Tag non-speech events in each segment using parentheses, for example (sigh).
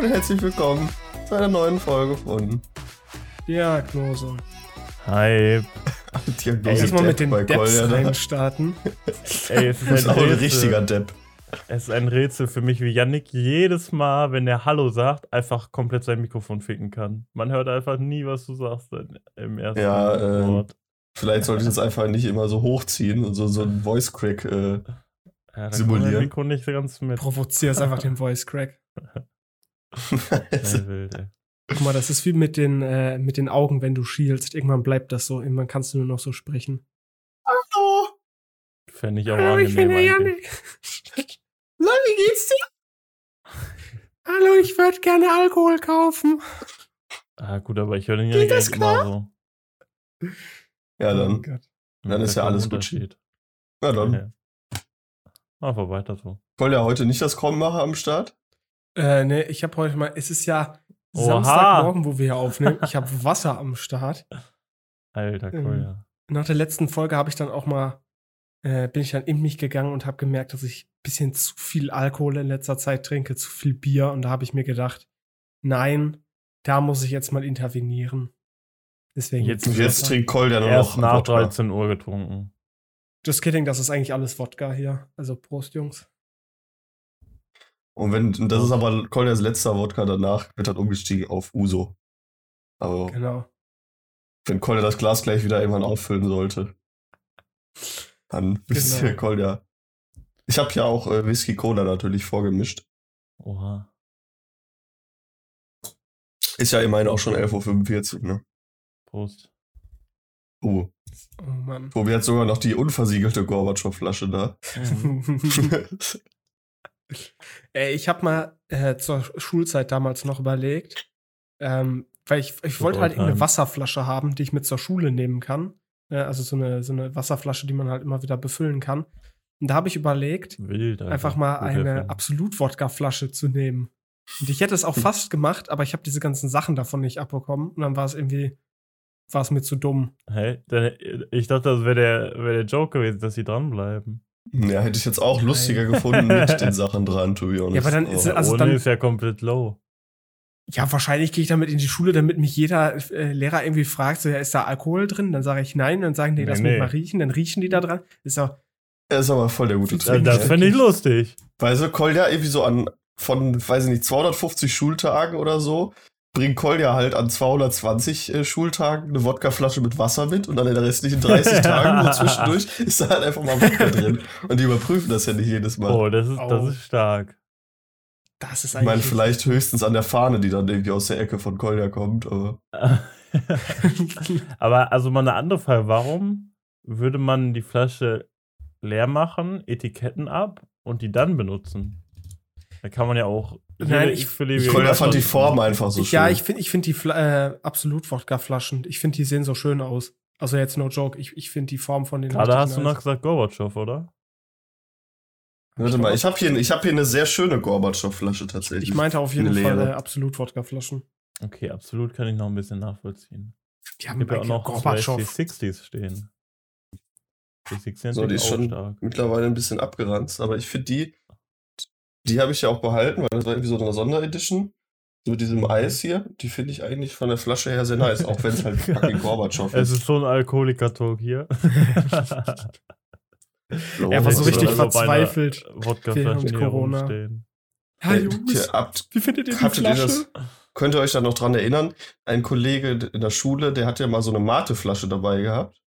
und herzlich willkommen zu einer neuen Folge von Diagnose. Hi. (laughs) Diagnose Erstmal mit Depp den Depps Kolja, ne? reinstarten. (laughs) Ey, es Das ist ist auch ein ein Rätsel. richtiger Depp. Es ist ein Rätsel für mich, wie Yannick jedes Mal, wenn er Hallo sagt, einfach komplett sein Mikrofon ficken kann. Man hört einfach nie, was du sagst im ersten Ja, äh, Wort. Vielleicht sollte ich das einfach nicht immer so hochziehen und so, so ein Voice Crack. Äh, Ja, simulieren. Mikro nicht ganz mit. Provozierst einfach (laughs) den Voice Crack. (laughs) Wild, ey. Guck mal, das ist wie mit den, äh, mit den Augen, wenn du schielst. Irgendwann bleibt das so. Irgendwann kannst du nur noch so sprechen. Hallo, Fände ich auch Hallo, ich bin der. Janik. Na, wie geht's dir? Hallo, ich würde gerne Alkohol kaufen. Ah, gut, aber ich höre den das eigentlich immer so. Ja, Oh dann. Gott. Dann ist ja alles gut. Na dann. Ja. Einfach weiter so. Kolja heute nicht das Krommacher am Start? Äh, ne, ich habe heute mal, es ist ja Oha. Samstagmorgen, wo wir hier aufnehmen. Ich habe (laughs) Wasser am Start. Alter, Ähm, cool, ja. Nach der letzten Folge habe ich dann auch mal, äh, bin ich dann in mich gegangen und habe gemerkt, dass ich ein bisschen zu viel Alkohol in letzter Zeit trinke, zu viel Bier. Und da habe ich mir gedacht, nein, da muss ich jetzt mal intervenieren. Deswegen Jetzt- jetzt trinkt Kolja nur Erst noch nach Wodka. 13 Uhr getrunken. Just kidding, das ist eigentlich alles Wodka hier. Also Prost, Jungs. Und wenn, und das ist aber Koljas letzter Wodka danach, wird dann umgestiegen auf Uso. Aber Genau. wenn Kolja das Glas gleich wieder irgendwann auffüllen sollte, dann (laughs) wisst Genau. ihr, Kolja. Ich habe ja auch äh, Whisky Cola natürlich vorgemischt. Oha. Ist ja immerhin auch schon 11.45 Uhr, ne? Prost. Oh, Oh Mann. Tobi hat sogar noch die unversiegelte Gorbatschow-Flasche da. (laughs) (laughs) Ey, ich habe mal äh, zur Schulzeit damals noch überlegt, ähm, weil ich, ich wollte halt irgendeine times. Wasserflasche haben, die ich mit zur Schule nehmen kann. Äh, also so eine, so eine Wasserflasche, die man halt immer wieder befüllen kann. Und da habe ich überlegt, Wild, einfach mal eine. Absolut-Wodka-Flasche zu nehmen. Und ich hätte es auch fast gemacht, aber ich habe diese ganzen Sachen davon nicht abbekommen. Und dann war es irgendwie, war es mir zu dumm. Hey, dann, ich dachte, das wäre der, wär der Joke gewesen, dass sie dranbleiben. Ja, hätte ich jetzt auch lustiger gefunden mit den (laughs) Sachen dran, to be honest. Ja, aber dann ist- Aber- also Ohne dann- ist ja komplett low. Ja, wahrscheinlich gehe ich damit in die Schule, damit mich jeder äh, Lehrer irgendwie fragt, so, ja, ist da Alkohol drin? Dann sage ich nein, dann sagen die, Nee, lass mich nee. mal riechen, dann riechen die da dran. Ist doch, Er ist aber voll der gute Das- Das, Trick. das ne? finde ich lustig. Weißt du, Kolja irgendwie so an, von, weiß ich nicht, 250 Schultagen oder so, bringt Kolja halt an 220 äh, Schultagen eine Wodkaflasche mit Wasser mit und dann in den restlichen 30 (laughs) Tagen nur zwischendurch ist da halt einfach mal Wodka (laughs) drin. Und die überprüfen das ja nicht jedes Mal. Oh, das ist, das Au. ist stark. das ist ich meine, eigentlich. vielleicht höchstens an der Fahne, die dann irgendwie aus der Ecke von Kolja kommt, aber. (laughs) Aber also mal eine andere Frage. Warum würde man die Flasche leer machen, Etiketten ab und die dann benutzen? Da kann man ja auch. Nein, jede ich- x-beliebige ich- Kolja fand die Form einfach so ich, schön. ja, ich finde ich find die Fla äh, Absolut-Wodka-Flaschen, ich finde, die sehen so schön aus. Also jetzt no joke, ich, ich finde die Form von den. Gerade richtig hast du noch gesagt Gorbatschow, oder? Warte mal, ich habe hier, ich hab hier eine sehr schöne Gorbatschow-Flasche tatsächlich. Ich meinte auf jeden Eine Fall äh, Absolut-Wodka-Flaschen. Okay, absolut kann ich noch ein bisschen nachvollziehen. Die haben ja auch noch zwei Gorbatschow. C60s stehen. C60 sind So, die ist schon stark. mittlerweile ein bisschen abgeranzt, aber ich finde die, die habe ich ja auch behalten, weil das war irgendwie so eine Sonderedition. So mit diesem Eis hier, die finde ich eigentlich von der Flasche her sehr nice, auch wenn es halt (laughs) fucking Gorbatschow Es ist. ist so ein Alkoholiker-Talk hier. (laughs) Er war so richtig verzweifelt. Wodkaflaschen mit Corona. rumstehen. Ja, Jungs, hier, habt, wie findet ihr die hattet ihr Flasche? das, könnt ihr euch da noch dran erinnern? Ein Kollege in der Schule, der hat ja mal so eine Mate-Flasche dabei gehabt.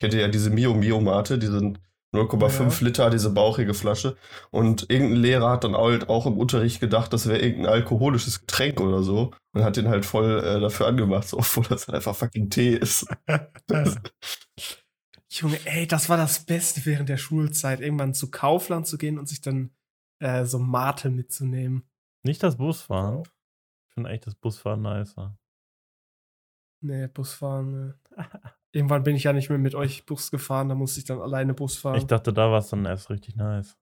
Kennt ihr ja diese Mio Mio Mate, diese 0,5 Ja. Liter, diese bauchige Flasche. Und irgendein Lehrer hat dann halt auch im Unterricht gedacht, das wäre irgendein alkoholisches Getränk oder so. Und hat den halt voll äh, dafür angemacht, so, obwohl das halt einfach fucking Tee ist. (laughs) Junge, ey, das war das Beste während der Schulzeit, irgendwann zu Kaufland zu gehen und sich dann äh, so Mate mitzunehmen. Nicht das Busfahren. Ich finde eigentlich das Busfahren nicer. Nee, Busfahren. Nee. (laughs) Irgendwann bin ich ja nicht mehr mit euch Bus gefahren, da musste ich dann alleine Bus fahren. Ich dachte, da war es dann erst richtig nice.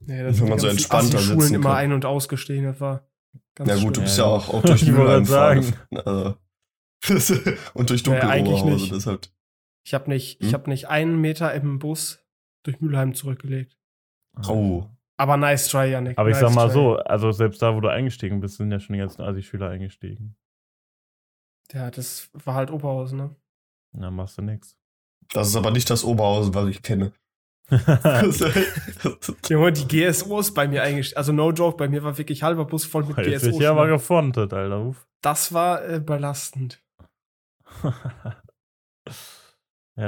nee, Wenn man so entspannter Schulen sitzen immer kann. ein- und ausgestiegen, das war ganz Ja gut, du schlimm. bist Ja, ja auch, auch durch (laughs) Ich Mülheim fahren. (laughs) Also, (laughs) und durch Naja, dunkle eigentlich nicht. deshalb. Ich habe nicht, Hm? ich hab nicht einen Meter im Bus durch Mülheim zurückgelegt. Oh. Aber nice try, Yannick. Aber ich nice sag mal try. so, also selbst da, wo du eingestiegen bist, sind ja schon die ganzen Asi-Schüler eingestiegen. Ja, das war halt Oberhausen, ne? Na, machst du nix. Das ist aber nicht das Oberhausen, was ich kenne. (laughs) (laughs) Junge, die GSOs bei mir eingestiegen. Also no joke, bei mir war wirklich halber Bus voll mit GSOs. wird ja aber ne? gefrontet, Alter. Uff. das war äh, belastend. (laughs) ja,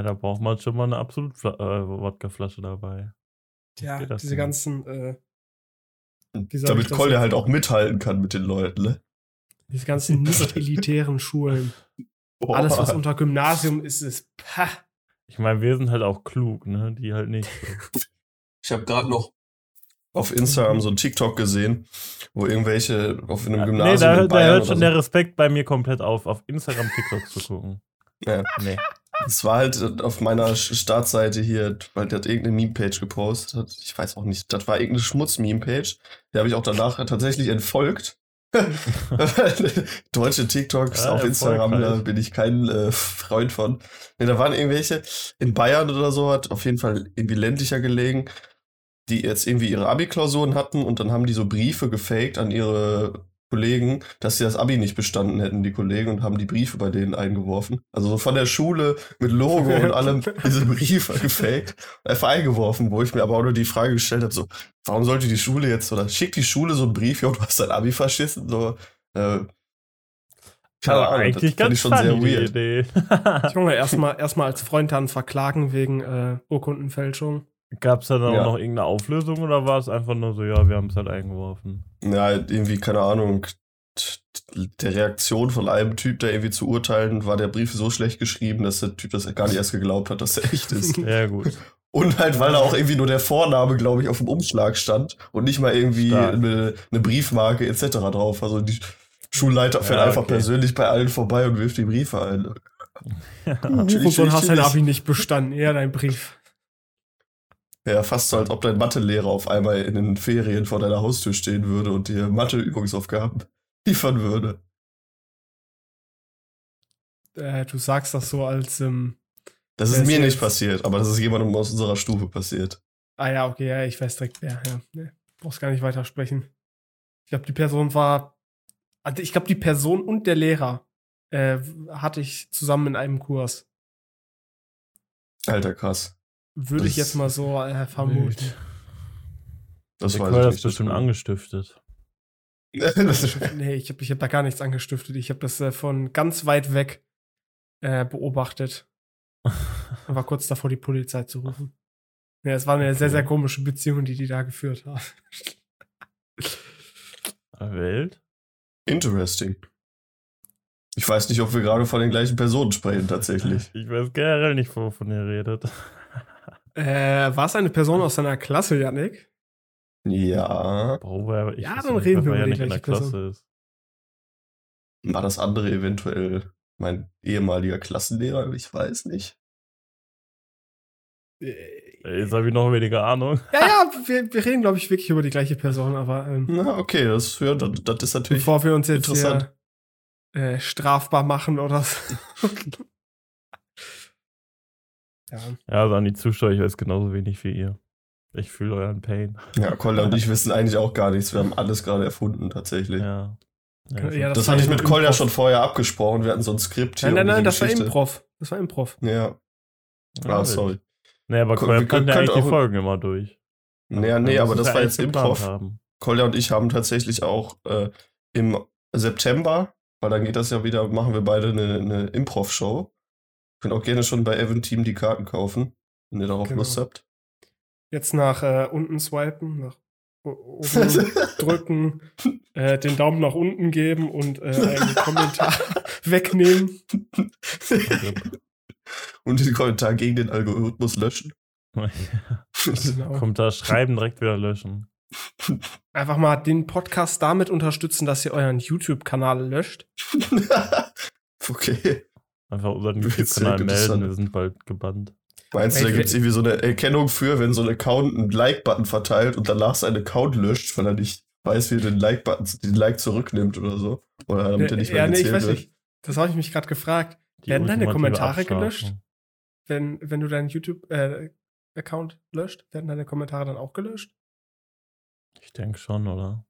da braucht man schon mal eine absolut Fla äh, Wodkaflasche dabei. Ja, diese denn? ganzen, äh, ich Damit jetzt? halt auch mithalten kann mit den Leuten, ne? diese ganzen nicht elitären Schulen. Boah. Alles, was unter Gymnasium ist, ist pah. Ich meine, wir sind halt auch klug, ne? Die halt nicht. Ich habe gerade noch auf Instagram so ein TikTok gesehen, wo irgendwelche auf einem nee, Gymnasium da, in da hört schon so. der Respekt bei mir komplett auf, auf Instagram TikToks zu gucken. Ja. Nee. Es war halt auf meiner Startseite hier, weil der hat irgendeine Meme-Page gepostet. Ich weiß auch nicht, das war irgendeine Schmutz-Meme-Page. Die habe ich auch danach tatsächlich entfolgt. (laughs) Deutsche TikToks Ja, auf Instagram, da bin ich kein äh, Freund von. Nee, da waren irgendwelche in Bayern oder so, hat auf jeden Fall irgendwie ländlicher gelegen, die jetzt irgendwie ihre Abi-Klausuren hatten und dann haben die so Briefe gefaked an ihre Kollegen, dass sie das Abi nicht bestanden hätten, die Kollegen, und haben die Briefe bei denen eingeworfen. Also so von der Schule mit Logo und (laughs) allem diese Briefe gefaked, einfach eingeworfen, wo ich mir aber auch nur die Frage gestellt habe, so, warum sollte die Schule jetzt, oder schickt die Schule so einen Brief, ja, du hast dein Abi verschissen, so, äh, keine Aber Ahnung, eigentlich das ganz ich schon sehr weird. Idee. Junge, (laughs) erstmal erstmal als Freund dann verklagen wegen äh, Urkundenfälschung. Gab's da dann Ja. auch noch irgendeine Auflösung oder war es einfach nur so, ja, wir haben es halt eingeworfen? Ja, irgendwie, keine Ahnung, der Reaktion von einem Typ, der irgendwie zu urteilen, war der Brief so schlecht geschrieben, dass der Typ das gar nicht erst geglaubt hat, dass er echt ist. (laughs) Ja, gut. Und halt, weil da auch irgendwie nur der Vorname, glaube ich, auf dem Umschlag stand und nicht mal irgendwie eine, eine Briefmarke etc. drauf. Also die Schulleiter fährt Ja, einfach okay. persönlich bei allen vorbei und wirft die Briefe ein. (laughs) Hurensohn hast dein chillig. Abi nicht bestanden. Ja, dein Brief. Ja, fast so, als ob dein Mathelehrer auf einmal in den Ferien vor deiner Haustür stehen würde und dir Mathe-Übungsaufgaben (laughs) liefern würde. Äh, du sagst das so als, ähm, Das ist mir nicht passiert, aber das ist jemandem aus unserer Stufe passiert. ah ja, okay, ja, ich weiß direkt wer. Ja, nee, brauchst gar nicht weitersprechen. Ich glaube, die Person war, also ich glaube, die Person und der Lehrer äh, hatte ich zusammen in einem Kurs. Alter, krass. Würde ich Das- jetzt mal so äh, vermuten. Wild. Das ich hat nicht. bestimmt (laughs) das- angestiftet. das, nee, ich habe ich hab da gar nichts angestiftet. Ich habe das äh, von ganz weit weg äh, beobachtet (laughs) und war kurz davor, die Polizei zu rufen. Ja, es war eine sehr, Okay. sehr komische Beziehung, die die da geführt haben. (laughs) Welt? Interesting. Ich weiß nicht, ob wir gerade von den gleichen Personen sprechen, tatsächlich. Ich weiß generell nicht, wovon ihr redet. Äh, war es eine Person aus deiner Klasse, Yannick? Ja. Bro, wer, ich Ja, dann nicht, reden wir über die nicht in der gleiche Person. Klasse ist. War das andere eventuell mein ehemaliger Klassenlehrer? Ich weiß nicht. Ey, Jetzt habe ich noch weniger Ahnung. Ja, ja, wir, wir reden, glaube ich, wirklich über die gleiche Person, aber ähm, Na, okay, das, ja, das, das ist natürlich. bevor wir uns jetzt interessant. hier, äh, strafbar machen oder so. (laughs) ja. Ja, also an die Zuschauer, ich weiß genauso wenig wie ihr. Ich fühle euren Pain. Ja, Kolja und ich wissen eigentlich auch gar nichts. Wir haben alles gerade erfunden, tatsächlich. Ja. Ja, Ja, das das war hatte ich mit Kolja Improv. schon vorher abgesprochen. Wir hatten so ein Skript hier. Nein, nein, um nein, diese das war Geschichte- Improv. Das war Improv. Ja, ja, ah, sorry. Nee, aber Ko- Kolja plant ja können eigentlich die Folgen immer durch. Naja, nee, Dann aber das war jetzt Improv. Haben. Kolja und ich haben tatsächlich auch äh, im September, weil dann geht das ja wieder, machen wir beide eine, eine Improv-Show. Könnt auch gerne schon bei Evan Team die Karten kaufen, wenn ihr darauf Genau. Lust habt. Jetzt nach äh, unten swipen, nach oben (laughs) drücken, äh, den Daumen nach unten geben und äh, einen Kommentar (laughs) wegnehmen. (laughs) und den Kommentar gegen den Algorithmus löschen. Genau. Kommt da schreiben, direkt wieder löschen. Einfach mal den Podcast damit unterstützen, dass ihr euren YouTube-Kanal löscht. okay. Einfach unseren YouTube-Kanal melden, wir sind bald gebannt. Meinst du, da gibt es irgendwie so eine Erkennung für, wenn so ein Account einen Like-Button verteilt und danach seinen Account löscht, weil er nicht weiß, wie er den Like-Button, den Like zurücknimmt oder so? Oder damit er nicht mehr ja, nee, ich weiß wird? nicht. Das habe ich mich gerade gefragt. Die Werden deine Kommentare gelöscht? Wenn, wenn du deinen YouTube-Account löscht, werden deine Kommentare dann auch gelöscht? Ich denke schon, oder?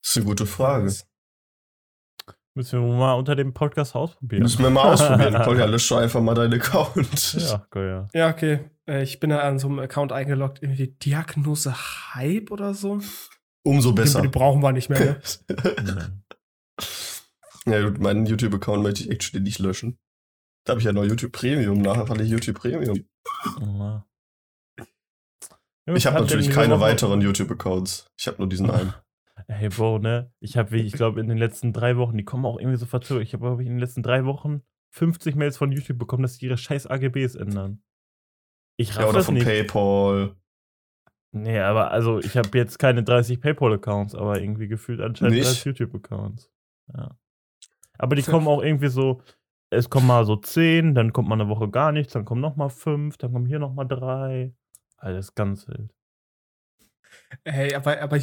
Das ist eine gute Frage. Müssen wir mal unter dem Podcast ausprobieren. Müssen wir mal ausprobieren. (laughs) Kolja, lösche einfach mal deinen Account. Ja, cool, ja. Ja, okay. Äh, Ich bin da an so einem Account eingeloggt, irgendwie Diagnose Hype oder so. Umso besser. die brauchen wir nicht mehr. Ne? (laughs) Ja, gut, meinen YouTube-Account möchte ich actually nicht löschen. Da habe ich ja noch YouTube Premium. Nachher fand ich YouTube Premium. Ja. Ich habe natürlich keine weiteren YouTube-Accounts. Ich habe nur diesen (laughs) einen. Hey, Bro, ne? Ich habe, ich glaube, in den letzten drei Wochen, die kommen auch irgendwie so verzögert. Ich habe, glaube ich, in den letzten drei Wochen 50 Mails von YouTube bekommen, dass sie ihre scheiß AGBs ändern. Ich raff Ja, oder das von nicht. PayPal. Nee, aber also ich habe jetzt keine 30 PayPal-Accounts, aber irgendwie gefühlt anscheinend Nicht? 30 YouTube-Accounts. Ja. Aber die kommen auch irgendwie so, es kommen mal so 10, dann kommt mal eine Woche gar nichts, dann kommen noch mal 5, dann kommen hier noch mal 3. Alles ganz wild. Hey, aber, aber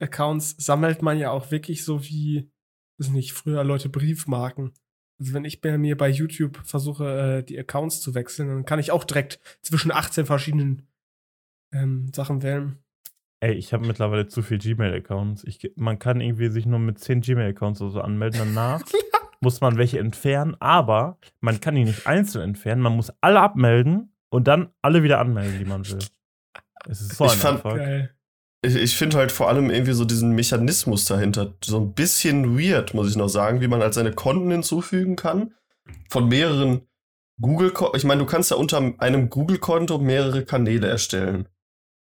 YouTube-Accounts sammelt man ja auch wirklich so wie, weiß nicht, früher Leute Briefmarken. Also wenn ich bei mir bei YouTube versuche, äh, die Accounts zu wechseln, dann kann ich auch direkt zwischen 18 verschiedenen ähm, Sachen wählen. Ey, ich habe mittlerweile zu viel Gmail-Accounts. Ich, man kann irgendwie sich nur mit 10 Gmail-Accounts oder so anmelden. Danach (laughs) muss man welche entfernen, aber man kann die nicht einzeln entfernen. Man muss alle abmelden und dann alle wieder anmelden, die man (laughs) will. Es ist so Ich ein fand- Abfuck. Geil. Ich, ich finde halt vor allem irgendwie so diesen Mechanismus dahinter so ein bisschen weird, muss ich noch sagen, wie man halt seine Konten hinzufügen kann. Von mehreren Google, ich meine, du kannst ja unter einem Google-Konto mehrere Kanäle erstellen.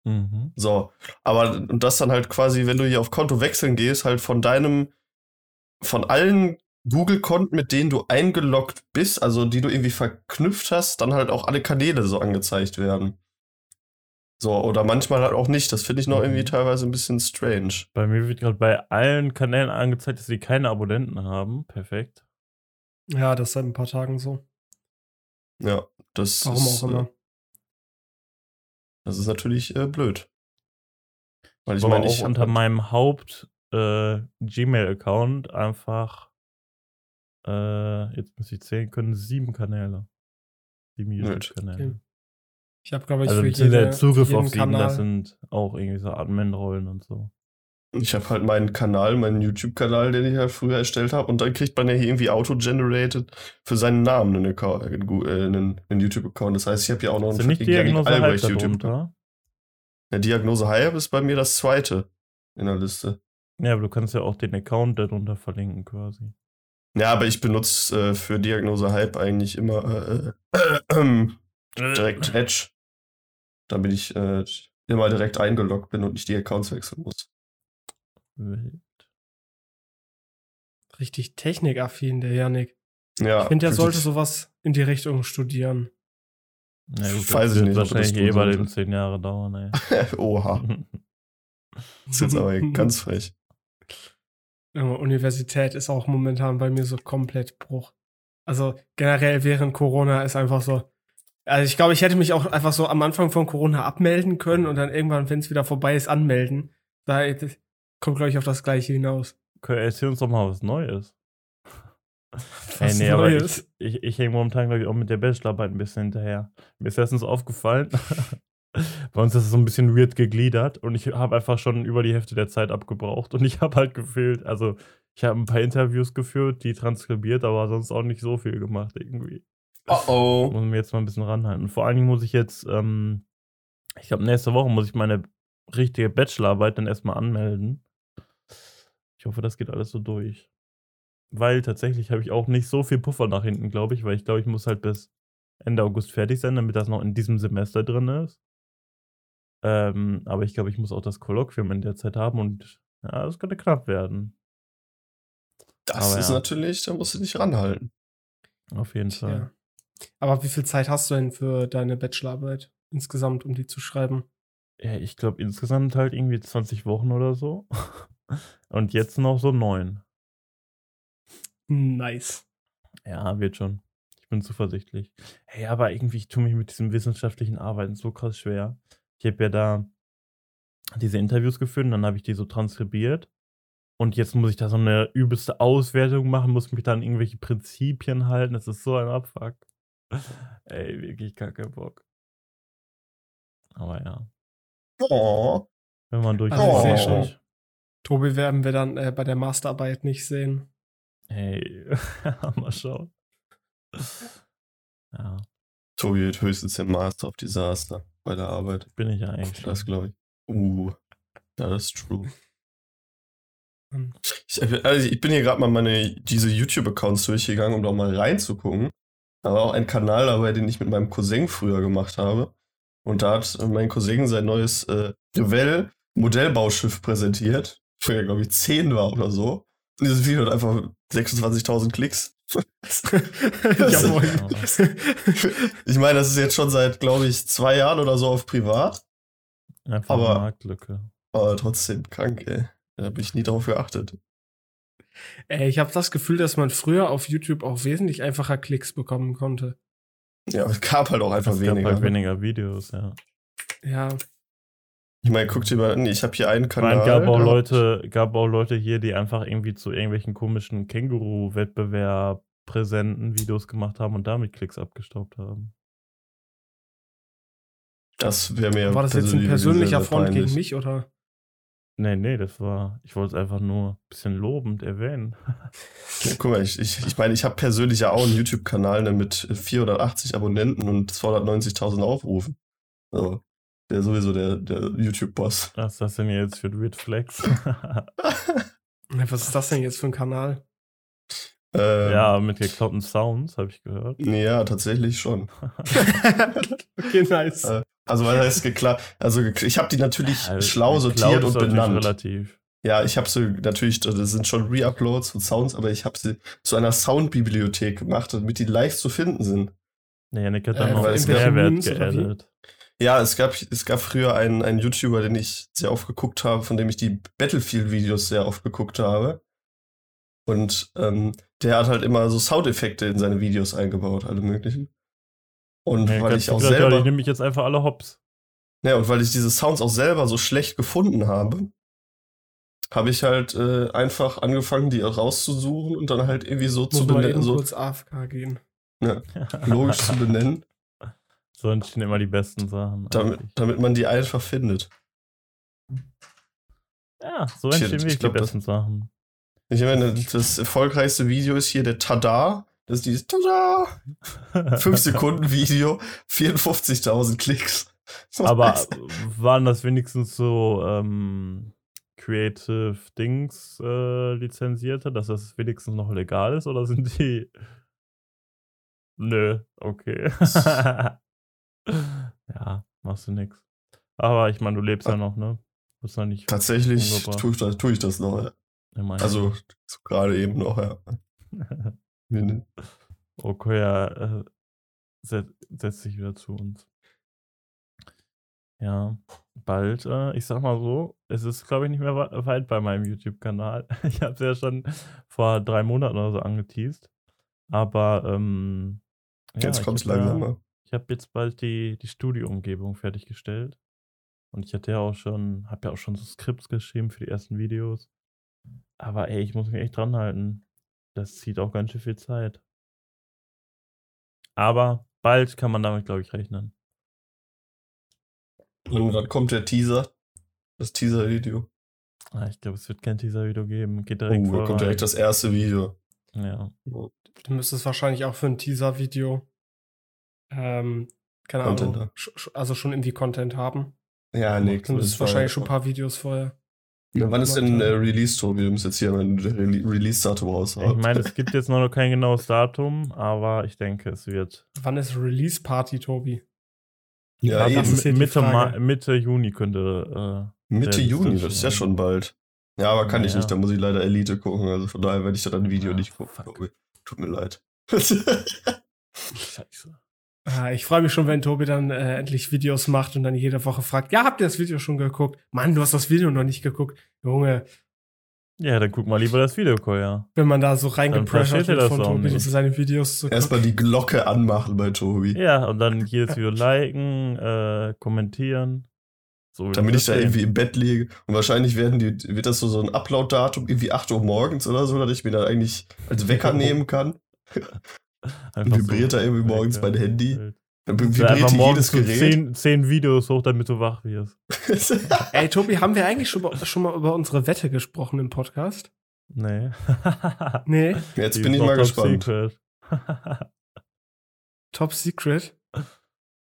Mhm. So, aber und das dann halt quasi, wenn du hier auf Konto wechseln gehst, halt von deinem, von allen Google-Konten, mit denen du eingeloggt bist, also die du irgendwie verknüpft hast, dann halt auch alle Kanäle so angezeigt werden. So, oder manchmal halt auch nicht. Das finde ich noch Mhm. irgendwie teilweise ein bisschen strange. Bei mir wird gerade bei allen Kanälen angezeigt, dass sie keine Abonnenten haben. Perfekt. Ja, das ist seit ein paar Tagen so. Ja, das Warum ist, auch immer. Äh, das ist natürlich äh, blöd. Weil ich meine, auch ich hab unter halt- meinem Haupt äh, Gmail-Account einfach, äh, jetzt muss ich zählen können, sieben Kanäle. Sieben. YouTube-Kanäle. Okay. Ich habe, glaube ich, Also für jede, Zugriff jeden auf sieben, Kanal. das sind auch irgendwie so Admin-Rollen und so. Ich habe halt meinen Kanal, meinen YouTube-Kanal, den ich halt früher erstellt habe, und dann kriegt man ja hier irgendwie auto-generated für seinen Namen einen, Account- äh, einen, äh, einen, einen YouTube-Account. Das heißt, ich habe hier auch noch einen ja Diagnose Albrecht darunter? Der Diagnose Hayab ist bei mir das zweite in der Liste. Ja, aber du kannst ja auch den Account darunter verlinken quasi. Ja, aber ich benutze äh, für Diagnose Hype eigentlich immer äh, äh, äh, direkt Edge. Damit ich äh, immer direkt eingeloggt bin und nicht die Accounts wechseln muss. Wild. Richtig technikaffin, der Janik. Ja, ich finde, der sollte sowas in die Richtung studieren. Na gut, Weiß das ich nicht, ob das wahrscheinlich eh bei den zehn Jahre dauern, ey. (laughs) Oha, das (laughs) ist jetzt aber ganz frech. Universität ist auch momentan bei mir so komplett Bruch. Also generell während Corona ist einfach so. Also ich glaube, ich hätte mich auch einfach so am Anfang von Corona abmelden können und dann irgendwann, wenn es wieder vorbei ist, anmelden. Da kommt, glaube ich, auf das Gleiche hinaus. Okay, erzähl uns doch mal was Neues. (laughs) Was Ey, nee, aber Neues. ich, ich, ich hänge momentan, glaube ich, auch mit der Bachelorarbeit ein bisschen hinterher. Mir ist erstens aufgefallen, (laughs) bei uns ist es so ein bisschen weird gegliedert und ich habe einfach schon über die Hälfte der Zeit abgebraucht und ich (laughs) habe halt gefühlt, also ich habe ein paar Interviews geführt, die transkribiert, aber sonst auch nicht so viel gemacht irgendwie. Oh oh. Muss mir jetzt mal ein bisschen ranhalten. Vor allen Dingen muss ich jetzt, ähm, ich glaube, nächste Woche muss ich meine richtige Bachelorarbeit dann erstmal anmelden. Ich hoffe, das geht alles so durch. Weil tatsächlich habe ich auch nicht so viel Puffer nach hinten, glaube ich, weil ich glaube, ich muss halt bis Ende August fertig sein, damit das noch in diesem Semester drin ist. Ähm, aber ich glaube, ich muss auch das Kolloquium in der Zeit haben und ja, das könnte knapp werden. Das Aber ist ja. natürlich, da musst du dich ranhalten. Auf jeden Fall. Ja. Aber wie viel Zeit hast du denn für deine Bachelorarbeit insgesamt, um die zu schreiben? Ja, ich glaube insgesamt halt irgendwie 20 Wochen oder so. (laughs) Und jetzt noch so neun. Nice. Ja, wird schon. Ich bin zuversichtlich. Hey, aber irgendwie, ich tue mich mit diesem wissenschaftlichen Arbeiten so krass schwer. Ich habe ja da diese Interviews geführt und dann habe ich die so transkribiert. Und jetzt muss ich da so eine übelste Auswertung machen, muss mich dann irgendwelche Prinzipien halten. Das ist so ein Abfuck. (laughs) Ey, wirklich kacke Bock. Aber ja. Oh. Wenn man durch Also ich sehe schon. Tobi werden wir dann äh, bei der Masterarbeit nicht sehen. Hey, (laughs) mal schauen. Ja, Tobi wird höchstens der Master of Disaster bei der Arbeit. bin ich ja eigentlich. Das glaube ich. Uh. Ja, das ist true. Hm. Ich, also ich bin hier gerade mal meine, diese YouTube-Accounts durchgegangen, um da mal reinzugucken. Aber auch ein Kanal dabei, den ich mit meinem Cousin früher gemacht habe. Und da hat mein Cousin sein neues äh, Revell Modellbauschiff präsentiert. Für, glaube ich, 10 war oder so. Und dieses Video hat einfach 26.000 Klicks. (laughs) Ich meine, das ist jetzt schon seit, glaube ich, zwei Jahren oder so auf privat. Einfach Aber- Marktlücke. Aber trotzdem krank, ey. Da habe ich nie drauf geachtet. Ey, ich habe das Gefühl, dass man früher auf YouTube auch wesentlich einfacher Klicks bekommen konnte. Ja, es gab halt auch einfach Es weniger. gab halt ne? weniger Videos, ja. Ja, Ich meine, guck dir mal an, ich habe hier einen Ich meine, Kanal. gab auch Leute, gab auch Leute hier, die einfach irgendwie zu irgendwelchen komischen Känguru-Wettbewerb präsenten Videos gemacht haben und damit Klicks abgestaubt haben. Das wäre mir war das jetzt ein persönlich persönlicher Front gegen mich oder? Nee, nee, das war, ich wollte es einfach nur ein bisschen lobend erwähnen. Ja, guck mal, ich, ich, ich meine, ich habe persönlich ja auch einen YouTube-Kanal ne, mit 480 Abonnenten und 290.000 Aufrufen. Also, der ist sowieso der, der YouTube-Boss. Was ist das denn jetzt für Weird Flex? (laughs) Was ist das denn jetzt für ein Kanal? Ähm, ja, mit geklauten Sounds, habe ich gehört. Ja, tatsächlich schon. (laughs) okay, nice. Äh, Also, was heißt geklappt? Also, ich habe die natürlich Also, schlau sortiert und benannt. relativ. Ja, ich habe sie natürlich, das sind schon Reuploads und Sounds, aber ich habe sie zu einer Soundbibliothek gemacht, damit die leicht zu finden sind. Nee, Janik hat Äh, dann noch weil es irgendwelche Mehrwert geaddet. Ja, es gab, es gab früher einen, einen YouTuber, den ich sehr oft geguckt habe, von dem ich die Battlefield-Videos sehr oft geguckt habe. Und ähm, der hat halt immer so Soundeffekte in seine Videos eingebaut, alle möglichen. Und Ja, weil ich auch gesagt, ja, selber, die nehme ich jetzt einfach alle hops. ja, und weil ich diese Sounds auch selber so schlecht gefunden habe, habe ich halt äh, einfach angefangen, die rauszusuchen und dann halt irgendwie so zu Muss mal benennen, so kurz AFK gehen. logisch zu benennen, (laughs) So entstehen immer die besten Sachen. damit, damit man die einfach findet. Ja, so entstehen ich wirklich glaub, die das- besten Sachen. Ich meine, das erfolgreichste Video ist hier der Tada. Das ist dieses Tada. 5 Sekunden Video, 54.000 Klicks. Was Aber heißt- waren das wenigstens so ähm, Creative Dings äh, lizenzierte, dass das wenigstens noch legal ist oder sind die. Nö, okay. (laughs) ja, machst du nix. Aber ich meine, du lebst ja noch, ne? Du bist noch nicht. tatsächlich tue ich, das, tue ich das noch. Ja. immerhin. Also so gerade eben noch, ja. (laughs) okay, ja, äh, set, setzt sich wieder zu uns. Ja, bald, äh, ich sag mal so, es ist, glaube ich, nicht mehr weit bei meinem YouTube-Kanal. (laughs) Ich habe es ja schon vor drei Monaten oder so angeteased. Aber, ähm, ja, Jetzt hab ja- langsamer. Ich habe jetzt bald die, die Studioumgebung fertiggestellt. Und ich hatte ja auch schon, habe ja auch schon so Skripts geschrieben für die ersten Videos. Aber ey, ich muss mich echt dran halten. Das zieht auch ganz schön viel Zeit. Aber bald kann man damit, glaube ich, rechnen. Und dann kommt der Teaser. Das Teaser-Video. Ah, ich glaube, es wird kein Teaser-Video geben. Geht direkt Oh, da kommt direkt das erste Video. Ja. Du müsstest wahrscheinlich auch für ein Teaser-Video, ähm, keine Content Ahnung, also schon irgendwie Content haben. Ja, nee. Du müsstest wahrscheinlich schon ein paar Videos vorher. Ja, wann ist denn äh, Release, Tobi? Du musst jetzt hier mein Re Release-Datum raushauen. Ich meine, es gibt jetzt noch kein genaues Datum, aber ich denke, es wird. Wann ist Release-Party, Tobi? ja, Ja, eben. das ist hier die Mitte, Ma. Mitte Juni könnte. Mitte Ja, das Juni, das ist ja schon- bald. Ja, aber kann ich Naja. nicht, da muss ich leider Elite gucken. Also von daher werde ich dann ein Video Ah, nicht gucken. Tut mir leid. Äh, (laughs) Scheiße. Ah, ich freue mich schon, wenn Tobi dann äh, endlich Videos macht und dann jede Woche fragt, ja, habt ihr das Video schon geguckt? Mann, du hast das Video noch nicht geguckt. Junge, Ja, dann guck mal lieber das Video, Koya. wenn man da so reingepressured wird von Tobi, nicht. seine Videos zu Erstmal gucken. die Glocke anmachen bei Tobi. Ja, und dann jedes Video liken, äh, kommentieren. So Damit ich da sehen. irgendwie im Bett liege. Und wahrscheinlich werden die, wird das so, so ein Upload-Datum, irgendwie 8 Uhr morgens oder so, dass ich mir dann eigentlich als Wecker nehmen kann. (laughs) Einfach vibriert da irgendwie morgens mein Handy. Dann vibriert morgens jedes so Gerät. zehn, zehn Videos hoch, damit du wach wirst. (laughs) Ey, Tobi, haben wir eigentlich schon, mal- schon mal über unsere Wette gesprochen im Podcast? Nee. (laughs) Nee, Jetzt Die bin ich mal top gespannt. secret. (laughs) Top Secret.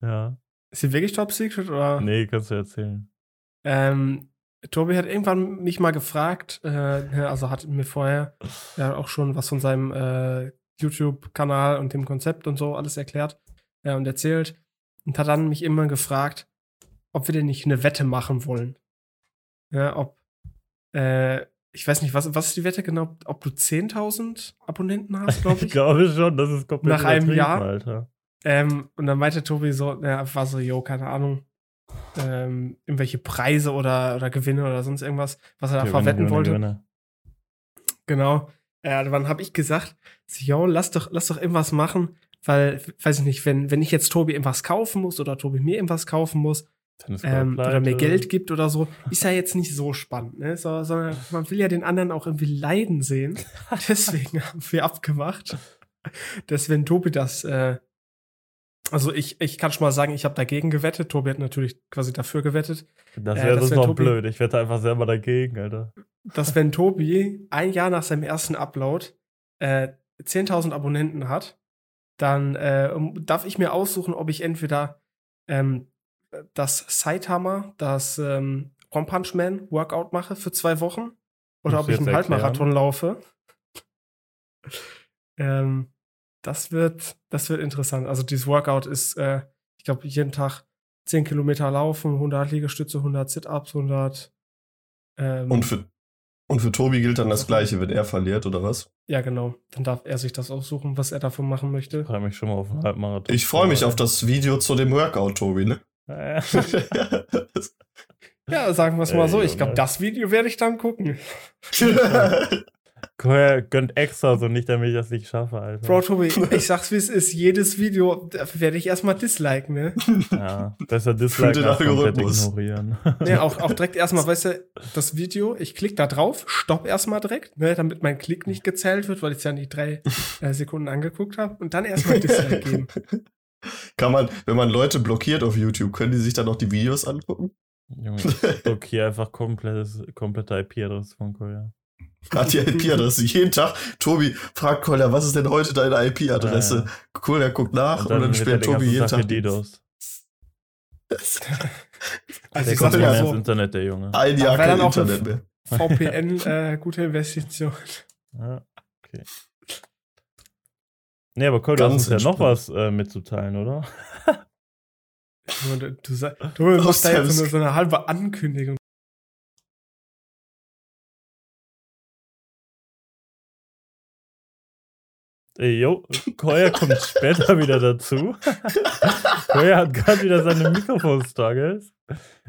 ja. Ist sie wirklich Top Secret oder? Nee, kannst du erzählen. Ähm, Tobi hat irgendwann mich mal gefragt, äh, also hat mir vorher ja auch schon was von seinem äh, YouTube-Kanal und dem Konzept und so alles erklärt äh, und erzählt und hat dann mich immer gefragt, ob wir denn nicht eine Wette machen wollen. Ja, ob, äh, ich weiß nicht, was, was ist die Wette genau? Ob du 10.000 Abonnenten hast, (laughs) glaube Ich ich. glaube schon, das ist komplett Nach einem Jahr? Alter. Ähm, und dann meinte Tobi so, er war so, yo, keine Ahnung, ähm, irgendwelche Preise oder, oder Gewinne oder sonst irgendwas, was er da Gewinne, verwetten Gewinne, wollte. Gewinne. Genau. Äh, dann habe ich gesagt, yo, lass doch, lass doch irgendwas machen, weil, weiß ich nicht, wenn, wenn ich jetzt Tobi irgendwas kaufen muss oder Tobi mir irgendwas kaufen muss ähm, oder mir pleite. Geld gibt oder so, ist ja jetzt nicht so spannend, ne? So, sondern man will ja den anderen auch irgendwie leiden sehen. (laughs) Deswegen haben wir abgemacht, dass wenn Tobi das, äh, also ich, ich kann schon mal sagen, ich habe dagegen gewettet. Tobi hat natürlich quasi dafür gewettet, Das Äh, wäre das wär noch Tobi. blöd. Ich wette einfach selber dagegen, Alter. Dass wenn Tobi ein Jahr nach seinem ersten Upload äh, 10.000 Abonnenten hat, dann äh, darf ich mir aussuchen, ob ich entweder ähm, das Sidehammer, das ähm, One Punch Man Workout mache für zwei Wochen oder ob ich einen jetzt Halbmarathon laufe. (laughs) ähm, das wird, das wird interessant. Also dieses Workout ist, äh, ich glaube, jeden Tag 10 Kilometer laufen, 100 Liegestütze, 100 Sit-Ups, 100 ähm, Und für, und für Tobi gilt dann das Gleiche, wenn er verliert, oder was? Ja, genau. Dann darf er sich das aussuchen, was er davon machen möchte. Ich freue mich schon mal auf einen Halbmarathon. Ich freue mich auf das Video zu dem Workout, Tobi, ne? das. (laughs) Ja, sagen wir es mal Ey, so. Ich glaube, das Video werde ich dann gucken. (laughs) (laughs) Gönnt extra so nicht, damit ich das nicht schaffe, Alter. Bro, Tobi, (laughs) ich sag's wie es ist. Jedes Video werde ich erstmal disliken, ne? Ja, besser Für Dislike den als komplett ignorieren. (laughs) ne auch, auch (laughs) direkt erstmal, weißt du, das Video, ich klicke da drauf, stopp erstmal direkt, ne, damit mein Klick nicht gezählt wird, weil ich es ja nicht drei äh, Sekunden angeguckt habe. Und dann erstmal Dislike geben. Kann man, wenn man Leute blockiert auf YouTube, können die sich dann noch die Videos angucken? Junge, ich blockiere einfach komplettes, komplette IP-Adresse von Koya. Hat die (laughs) IP-Adresse jeden Tag. Tobi fragt Kolja, was ist denn heute deine IP-Adresse? Kolja guckt nach und dann, wird sperrt der Tobi jeden Tag Tag. DDoS. (laughs) Also Der ich kommt sag kommt ja so, Internet, der Junge. Ein Jahr kein dann Internet mehr. VPN, (laughs) äh, gute Investition. Ja, okay. Nee, aber Koya, du hast uns ja noch was äh, mitzuteilen, oder? Du, du, sag- du machst da jetzt so eine, so eine halbe Ankündigung. Ey, yo, Koya kommt (laughs) später wieder dazu. Koya hat gerade wieder seine Mikrofon-Struggles.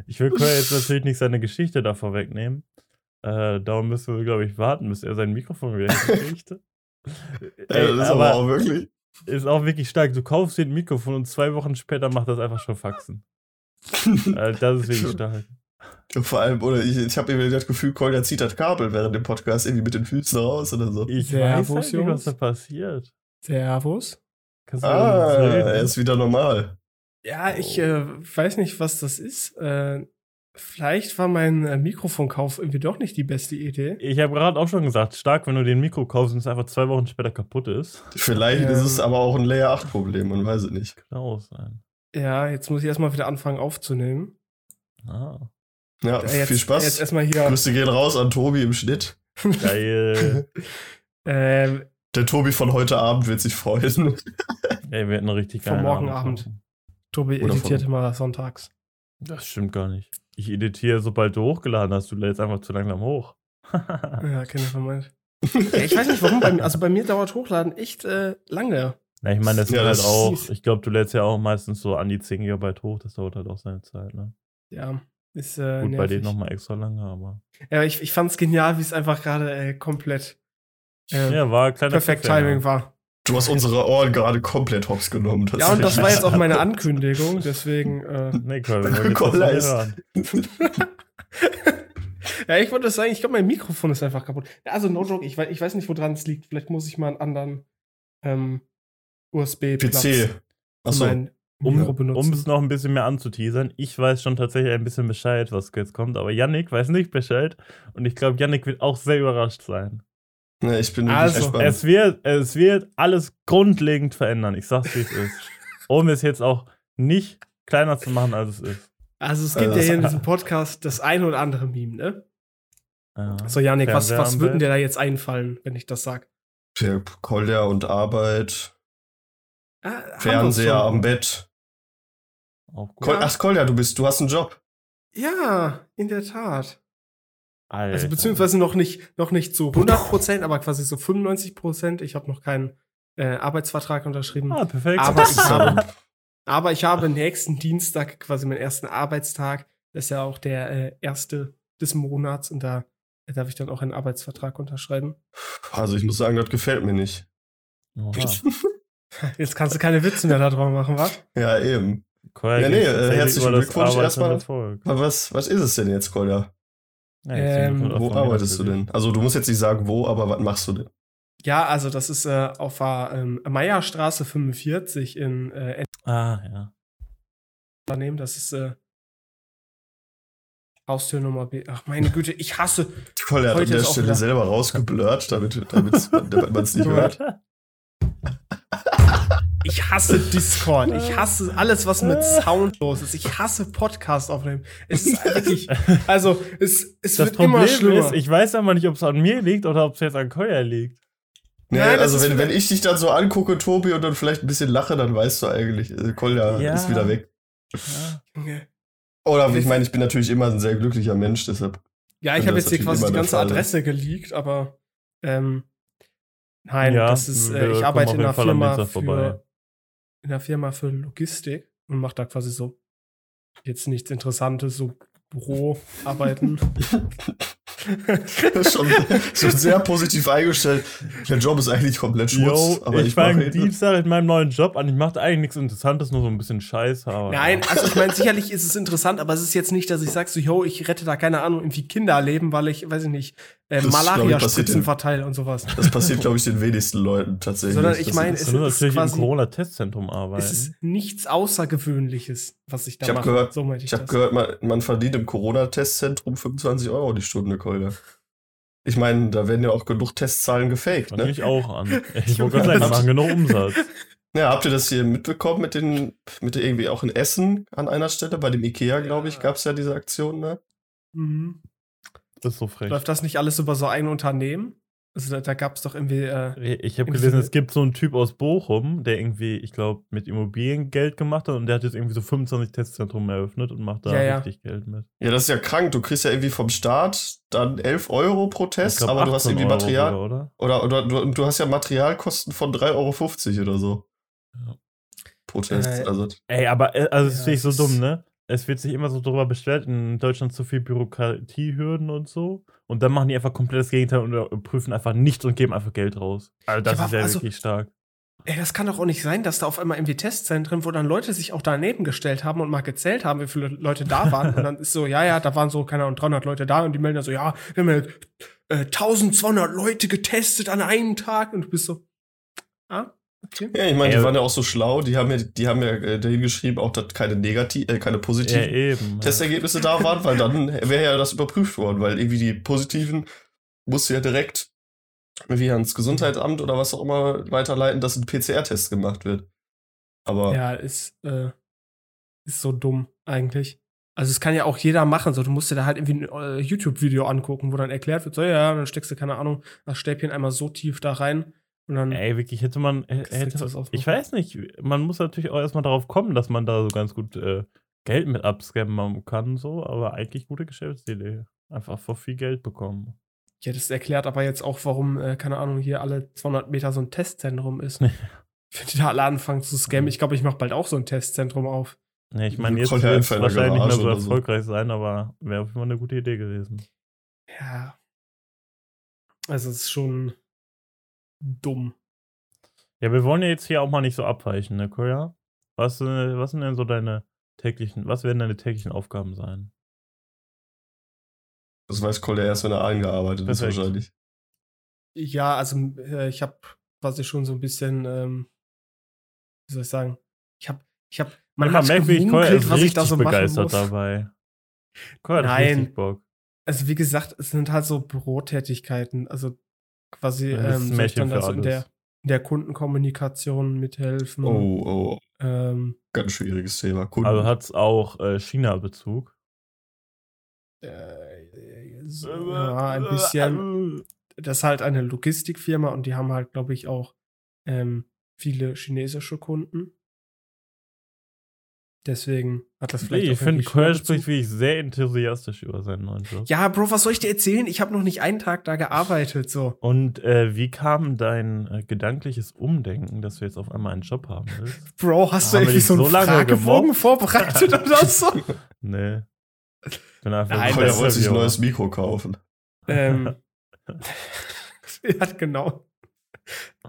Ich will Koya jetzt natürlich nicht seine Geschichte davor wegnehmen. Äh, darum müssen wir, glaube ich, warten, bis er sein Mikrofon wieder hinkriegt. (laughs) Ja, Ey, das ist aber aber auch wirklich. ist auch wirklich stark. Du kaufst dir ein Mikrofon und zwei Wochen später macht das einfach schon Faxen. (laughs) Äh, das ist wirklich stark. Vor allem, oder ich, ich habe irgendwie das Gefühl, Kolja zieht das Kabel während dem Podcast irgendwie mit den Füßen raus oder so. Ich Servus, weiß halt nicht, was da passiert. Servus. Kannst du Ah, er ist wieder normal. Ja, ich äh, weiß nicht, was das ist. Äh, vielleicht war mein äh, Mikrofonkauf irgendwie doch nicht die beste Idee. Ich habe gerade auch schon gesagt, stark, wenn du den Mikro kaufst und es einfach zwei Wochen später kaputt ist. Vielleicht Ähm. ist es aber auch ein Layer 8 Problem, man weiß es nicht. Auch sein. Ja, jetzt muss ich erstmal wieder anfangen aufzunehmen. Ah, Ja, jetzt, viel Spaß. Jetzt erstmal hier. Grüße gehen raus an Tobi im Schnitt. geil. (laughs) ähm, Der Tobi von heute Abend wird sich freuen. (laughs) Ey, wir hätten richtig Vom geilen morgen Abend. Abend. Tobi Oder editiert von- immer sonntags. Das stimmt gar nicht. Ich editiere, sobald du hochgeladen hast. Du lädst einfach zu langsam hoch. (laughs) Ja, ich vermeint. ja, ich weiß nicht warum. Bei mir, also bei mir dauert Hochladen echt äh, lange. Na, ich meine, das sind Ja, halt das auch, ist- ich glaube, du lädst ja auch meistens so an die 10 GB hoch. Das dauert halt auch seine Zeit, ne? Ja, ist äh, Gut, bei nervig. denen nochmal extra lange, aber. Ja, ich, ich fand's genial, wie es einfach gerade äh, komplett äh, Ja, war ein kleiner perfekt Cliffhanger. Timing war. Du hast unsere Ohren gerade komplett hops genommen. Das Ja, und das war jetzt auch meine Ankündigung, deswegen. Äh, (laughs) Nee, Cool, wir wollen jetzt Cola das ist- hören. ja, ich wollte sagen, ich glaube, mein Mikrofon ist einfach kaputt. Ja, Also, no joke, ich, wei- ich weiß nicht, woran es liegt. Vielleicht muss ich mal einen anderen ähm, USB-Platz PC. Achso. mein Um, um es noch ein bisschen mehr anzuteasern, ich weiß schon tatsächlich ein bisschen Bescheid, was jetzt kommt, aber Yannick weiß nicht Bescheid und ich glaube, Yannick wird auch sehr überrascht sein. Ne, ich bin Also. Es wird, es wird alles grundlegend verändern. Ich sag's, wie es ist. (laughs) Um es jetzt auch nicht kleiner zu machen, als es ist. Also es gibt Also ja hier in diesem Podcast das ein oder andere Meme, ne? Ja. So, Janik, was, was am würde Bett. dir da jetzt einfallen, wenn ich das sag? Ja, Kolja und Arbeit, Ah, Fernseher am Bett. Auch gut. Ja. Ach, Kolja, du bist, du hast einen Job. Ja, in der Tat. Alter. Also beziehungsweise noch nicht, noch nicht zu 100%, aber quasi so 95%. Ich habe noch keinen äh, Arbeitsvertrag unterschrieben. Ah, perfekt. Aber ich So. (laughs) habe, aber ich habe nächsten Dienstag quasi meinen ersten Arbeitstag. Das ist ja auch der äh, erste des Monats und da darf ich dann auch einen Arbeitsvertrag unterschreiben. Also ich muss sagen, das gefällt mir nicht. (laughs) Jetzt kannst du keine Witze mehr darüber machen, wa? Ja, eben. Koya Ja, nee, äh, herzlichen Glückwunsch erstmal. was, was ist es denn jetzt, Kolja? Ja, Ähm, Wo arbeitest du denn? Also du musst jetzt nicht sagen, wo, aber was machst du denn? Ja, also das ist äh, auf der ähm, Meierstraße 45 in äh, Ah, ja. Unternehmen. Das ist äh, Haustür Nummer B. Ach meine Güte, ich hasse. Kolja hat an der Stelle selber rausgeblurrt, damit, damit, (laughs) damit man es nicht hört. (laughs) (laughs) Ich hasse Discord. Ich hasse alles, was mit Sound los ist. Ich hasse Podcast aufnehmen. Es ist (laughs) wirklich, also es, es Das wird immer Problem schlimmer. ist, ich weiß aber nicht, ob es an mir liegt oder ob es jetzt an Koya liegt. Nee, Nein, also wenn, wenn ich dich dann so angucke, Tobi, und dann vielleicht ein bisschen lache, dann weißt du eigentlich, äh, Kolja Ja. ist wieder weg. Ja. Junge. Oder ich meine, ich bin natürlich immer ein sehr glücklicher Mensch, deshalb. Ja, ich habe jetzt hier quasi die immer ganze Fall. Adresse geleakt, aber ähm, nein, Ja, das ist, wir äh, ich kommen arbeite in einer Firma für in einer Firma für Logistik und mache da quasi so jetzt nichts Interessantes, so Büroarbeiten. (laughs) Das ist schon, schon sehr positiv eingestellt. Der Job ist eigentlich komplett Schmutz, Yo, aber ich, fange. Dienstag in meinem neuen Job an. Ich mache eigentlich nichts Interessantes, nur so ein bisschen Scheiß. Aber Nein, also ich meine, sicherlich ist es interessant, aber es ist jetzt nicht, dass ich sage so, yo, ich rette da keine Ahnung, irgendwie Kinderleben, weil ich, weiß ich nicht, äh, Malaria-Spritzen verteile und sowas. Das passiert, glaube ich, den wenigsten Leuten tatsächlich. Sondern ich meine, es ist natürlich im quasi- Corona-Testzentrum arbeiten. Es ist nichts Außergewöhnliches, was ich da Ich mache. gehört- so ich, Ich habe gehört, man, man verdient im Corona-Testzentrum 25 Euro die Stunde, Keule. Ich meine, da werden ja auch genug Testzahlen gefaked, Fand ne? ich auch an. (laughs) Ich wollte gerade sagen, die machen genug Umsatz. Ja, habt ihr das hier mitbekommen mit den, mit der irgendwie auch in Essen an einer Stelle? Bei dem Ikea, glaube ich, gab es ja diese Aktion, ne? Mhm. Das ist so frech. Läuft das nicht alles über so ein Unternehmen? Also da, da gab es doch irgendwie. Äh, Ich habe gelesen, es gibt so einen Typ aus Bochum, der irgendwie, ich glaube, mit Immobilien Geld gemacht hat und der hat jetzt irgendwie so 25 Testzentren eröffnet und macht da Ja, ja. richtig Geld mit. Ja, das ist ja krank. Du kriegst ja irgendwie vom Staat dann 11 Euro pro Test, glaub, aber du hast 18 irgendwie Euro Material. sogar, oder? Oder, oder du, du hast ja Materialkosten von 3,50 Euro oder so. Ja. Pro Test. Äh, also, Ey, aber äh, also das Ja, finde ich so dumm, ne? Es wird sich immer so darüber beschwert, in Deutschland zu viel Bürokratiehürden und so. Und dann machen die einfach komplett das Gegenteil und äh, prüfen einfach nichts und geben einfach Geld raus. Also das Ja, ist ja also- wirklich stark. ey, das kann doch auch nicht sein, dass da auf einmal irgendwie Testzentren, wo dann Leute sich auch daneben gestellt haben und mal gezählt haben, wie viele Leute da waren. und dann ist so, ja, ja, da waren so, keine Ahnung, 300 Leute da und die melden dann so, ja, wir haben ja äh, 1200 Leute getestet an einem Tag und du bist so, ah, okay. ja, ich meine, die waren ja auch so schlau, die haben ja, die haben ja äh, dahin geschrieben, auch dass keine negativ, äh, keine Ja, positiven eben. Testergebnisse da waren, weil dann wäre ja das überprüft worden, weil irgendwie die positiven musst du ja direkt wie ans Gesundheitsamt oder was auch immer weiterleiten, dass ein PCR-Test gemacht wird. Aber Ja, ist, äh, ist so dumm eigentlich. Also es kann ja auch jeder machen. So, du musst dir da halt irgendwie ein äh, YouTube-Video angucken, wo dann erklärt wird, so ja, dann steckst du, keine Ahnung, das Stäbchen einmal so tief da rein und dann. Ey, wirklich, hätte man. Hätte, ich weiß nicht, man muss natürlich auch erstmal darauf kommen, dass man da so ganz gut äh, Geld mit abscammen kann, so, aber eigentlich gute Geschäftsidee. Einfach für viel Geld bekommen. Ja, das erklärt aber jetzt auch, warum, äh, keine Ahnung, hier alle 200 Meter so ein Testzentrum ist. (laughs) Ja. Wenn die da alle anfangen zu scammen, ich glaube, ich mache bald auch so ein Testzentrum auf. Ne, ich meine, jetzt ja wird es wahrscheinlich nicht mehr so. erfolgreich sein, aber wäre auf jeden Fall eine gute Idee gewesen. Ja. Also es ist schon dumm. Ja, wir wollen ja jetzt hier auch mal nicht so abweichen, ne, Koya? Was, äh, was sind denn so deine täglichen, was werden deine täglichen Aufgaben sein? das weiß Kolja erst, wenn er eingearbeitet ist wahrscheinlich. Ja, also äh, ich habe quasi schon so ein bisschen, ähm, wie soll ich sagen, ich habe Ich habe man Man hat merkt, wie ich gemunkelt, ist was ich richtig da so begeistert muss. dabei. Koya hat Nein. richtig Bock. Also wie gesagt, es sind halt so Bürotätigkeiten. Also quasi ähm, soll ich dann also in der, in der Kundenkommunikation mithelfen. Oh, oh, Ähm, ganz schwieriges Thema. Kunden. Also hat's auch äh, China-Bezug. äh, so, ja, ein bisschen. Das ist halt eine Logistikfirma und die haben halt, glaube ich, auch ähm, viele chinesische Kunden. Deswegen hat das vielleicht Nee, auch ich finde, China-Bezug. spricht wirklich sehr enthusiastisch über seinen neuen Job. Ja, Bro, was soll ich dir erzählen? Ich habe noch nicht einen Tag da gearbeitet, so. Und äh, wie kam dein äh, gedankliches Umdenken, dass du jetzt auf einmal einen Job haben willst? (laughs) Bro, hast du Haben wir irgendwie dich so einen so lange Fragebogen gemobbt? vorbereitet (laughs) oder so? Nee. Ich bin einfach Nein, ein Koya wollte sich ein neues Mikro kaufen. ähm, (laughs) ja, genau.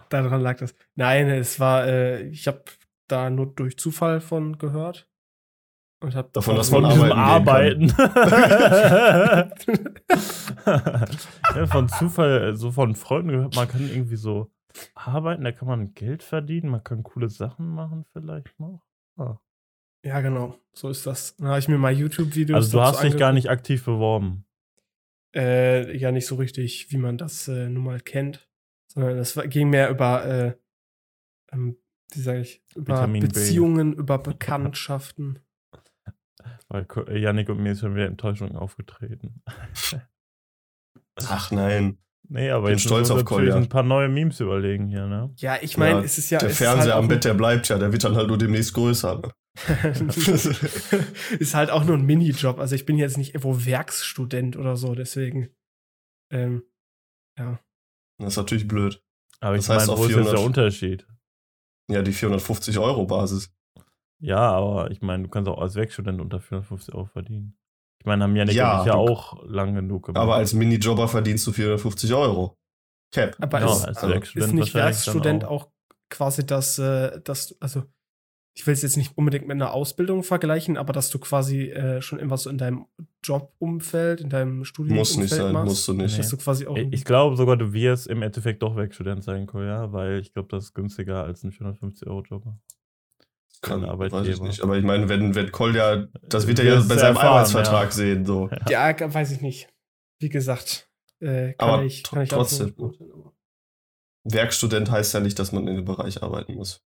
Daran lag das. Nein, es war, äh, ich habe da nur durch Zufall von gehört. Und hab Davon, dass Von man arbeiten Arbeiten. (laughs) ja, von Zufall, so von Freunden gehört, man kann irgendwie so arbeiten, da kann man Geld verdienen, man kann coole Sachen machen vielleicht noch. ja, genau. So ist das. Dann habe ich mir mal YouTube-Videos. Also du hast dich gar nicht aktiv beworben. Äh, ja, nicht so richtig, wie man das äh, nun mal kennt. Sondern es war- ging mehr über, äh, ähm, wie sage ich, über Vitamin B. Beziehungen, über (laughs) Bekanntschaften. Weil Yannick und mir ist schon wieder Enttäuschung aufgetreten. Ach nein. Nee, aber Bin jetzt stolz müssen wir auf natürlich Kolja. ein paar neue Memes überlegen hier, ne? Ja, ich meine, Ja, es ist ja. der es Fernseher ist halt am Bett, der bleibt ja. Der wird dann halt nur demnächst größer. Ne? (laughs) ist halt auch nur ein Minijob. Also ich bin jetzt nicht irgendwo Werksstudent oder so, deswegen. Ähm, ja. Das ist natürlich blöd. Aber ich Das heißt meine, wo ist jetzt der 400 Unterschied? Ja, die 450 Euro Basis. Ja, aber ich meine, du kannst auch als Werkstudent unter 450 Euro verdienen. Ich meine, haben Janik Ja, und ich ja auch lang genug gemacht. Aber als Minijobber verdienst du 450 Euro. Cap. Aber ja, ist, als also, Werkstudent ist nicht Werkstudent dann auch. quasi das, äh, das, also ich will es jetzt nicht unbedingt mit einer Ausbildung vergleichen, aber dass du quasi äh, schon irgendwas so in deinem Jobumfeld, in deinem Studium Muss nicht sein, musst du nicht. Dass du quasi auch. Ich, ich glaube sogar, du wirst im Endeffekt doch Werkstudent sein, ja, weil ich glaube, das ist günstiger als ein 450-Euro-Job. Kann, weiß ich nicht. Aber ich meine, wenn, wenn Kolja, das wird er ja bei seinem erfahren, Arbeitsvertrag ja. sehen. So. ja, weiß ich nicht. Wie gesagt, äh, kann Aber ich, kann ich auch so trotzdem. Werkstudent heißt ja nicht, dass man in dem Bereich arbeiten muss.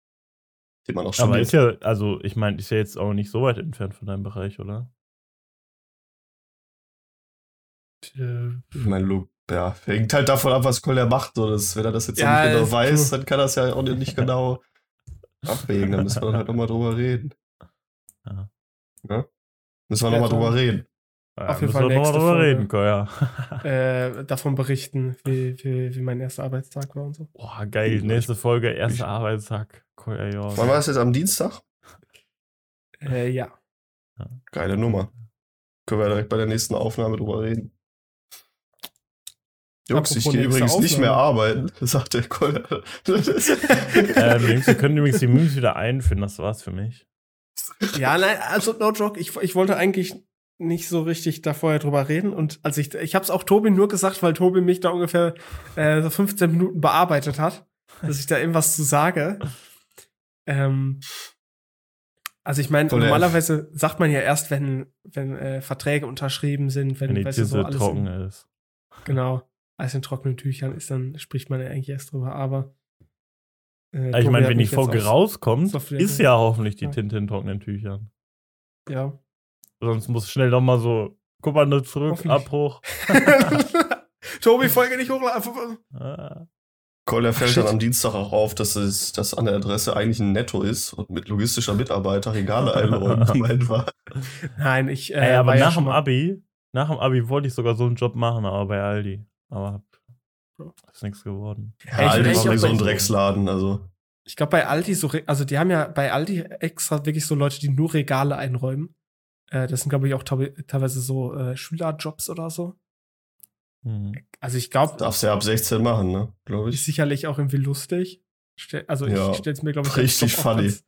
Den man auch Aber studiert. ist ja, also ich meine, ist ja jetzt auch nicht so weit entfernt von deinem Bereich, oder? Ich meine, Lu- ja, hängt halt davon ab, was Kolja macht. So, das, wenn er das jetzt Ja, nicht genau weiß, dann kann er es ja auch nicht (laughs) genau abwägen. Da müssen wir dann halt nochmal drüber reden. Ja. Ja? Müssen wir nochmal Ja, drüber reden. Ja, Auf jeden müssen Fall wir noch mal nächste drüber Folge. reden, Koya. äh, davon berichten, wie, wie, wie mein erster Arbeitstag war und so. Boah, geil. Nächste Folge, erster Arbeitstag. Ja. Wann war das jetzt am Dienstag? (laughs) Äh, ja. Geile Nummer. Können wir direkt bei der nächsten Aufnahme drüber reden. Jungs, ich gehe übrigens nicht mehr Aufnahme. arbeiten, (laughs) sagt der Kolja. (laughs) ähm, Jungs, wir können übrigens die Memes wieder einfinden, das war's für mich. Ja, nein, also no joke, ich, ich wollte eigentlich nicht so richtig da vorher drüber reden und als ich ich habe es auch Tobi nur gesagt, weil Tobi mich da ungefähr äh, so 15 Minuten bearbeitet hat, dass ich da irgendwas zu sage. Ähm, also ich meine, normalerweise sagt man ja erst, wenn wenn äh, Verträge unterschrieben sind, wenn, Wenn die weißt du, so alles trocken in, ist. genau alles in trockenen Tüchern ist, dann spricht man ja eigentlich erst drüber. Aber äh, Ich Tobi meine, wenn die Folge rauskommt, Software- ist ja hoffentlich die Ja. Tinte in trockenen Tüchern. ja. Sonst muss schnell noch mal so, guck mal nur zurück. Abbruch. (laughs) (laughs) Tobi, Folge nicht hochladen. Kolja fällt Shit. dann am Dienstag auch auf, dass es dass an der Adresse eigentlich ein Netto ist und mit logistischer Mitarbeiter Regale einräumen (laughs) gemeint war. Nein, ich. Äh, Ey, aber war nach dem Abi, nach dem Abi wollte ich sogar so einen Job machen, aber bei Aldi. Aber ist nichts geworden. Ja, Ja, ich Aldi auch so ein Drecksladen, also. Ich glaube, bei Aldi so, also die haben ja bei Aldi extra wirklich so Leute, die nur Regale einräumen. Äh, das sind, glaube ich, auch teilweise so äh, Schülerjobs oder so. Hm. Also ich glaube, Darfst du ja ab 16 machen, ne? Glaube ist ich. sicherlich auch irgendwie lustig. Also Ja, ich stelle es mir, glaube ich, richtig funny. Als,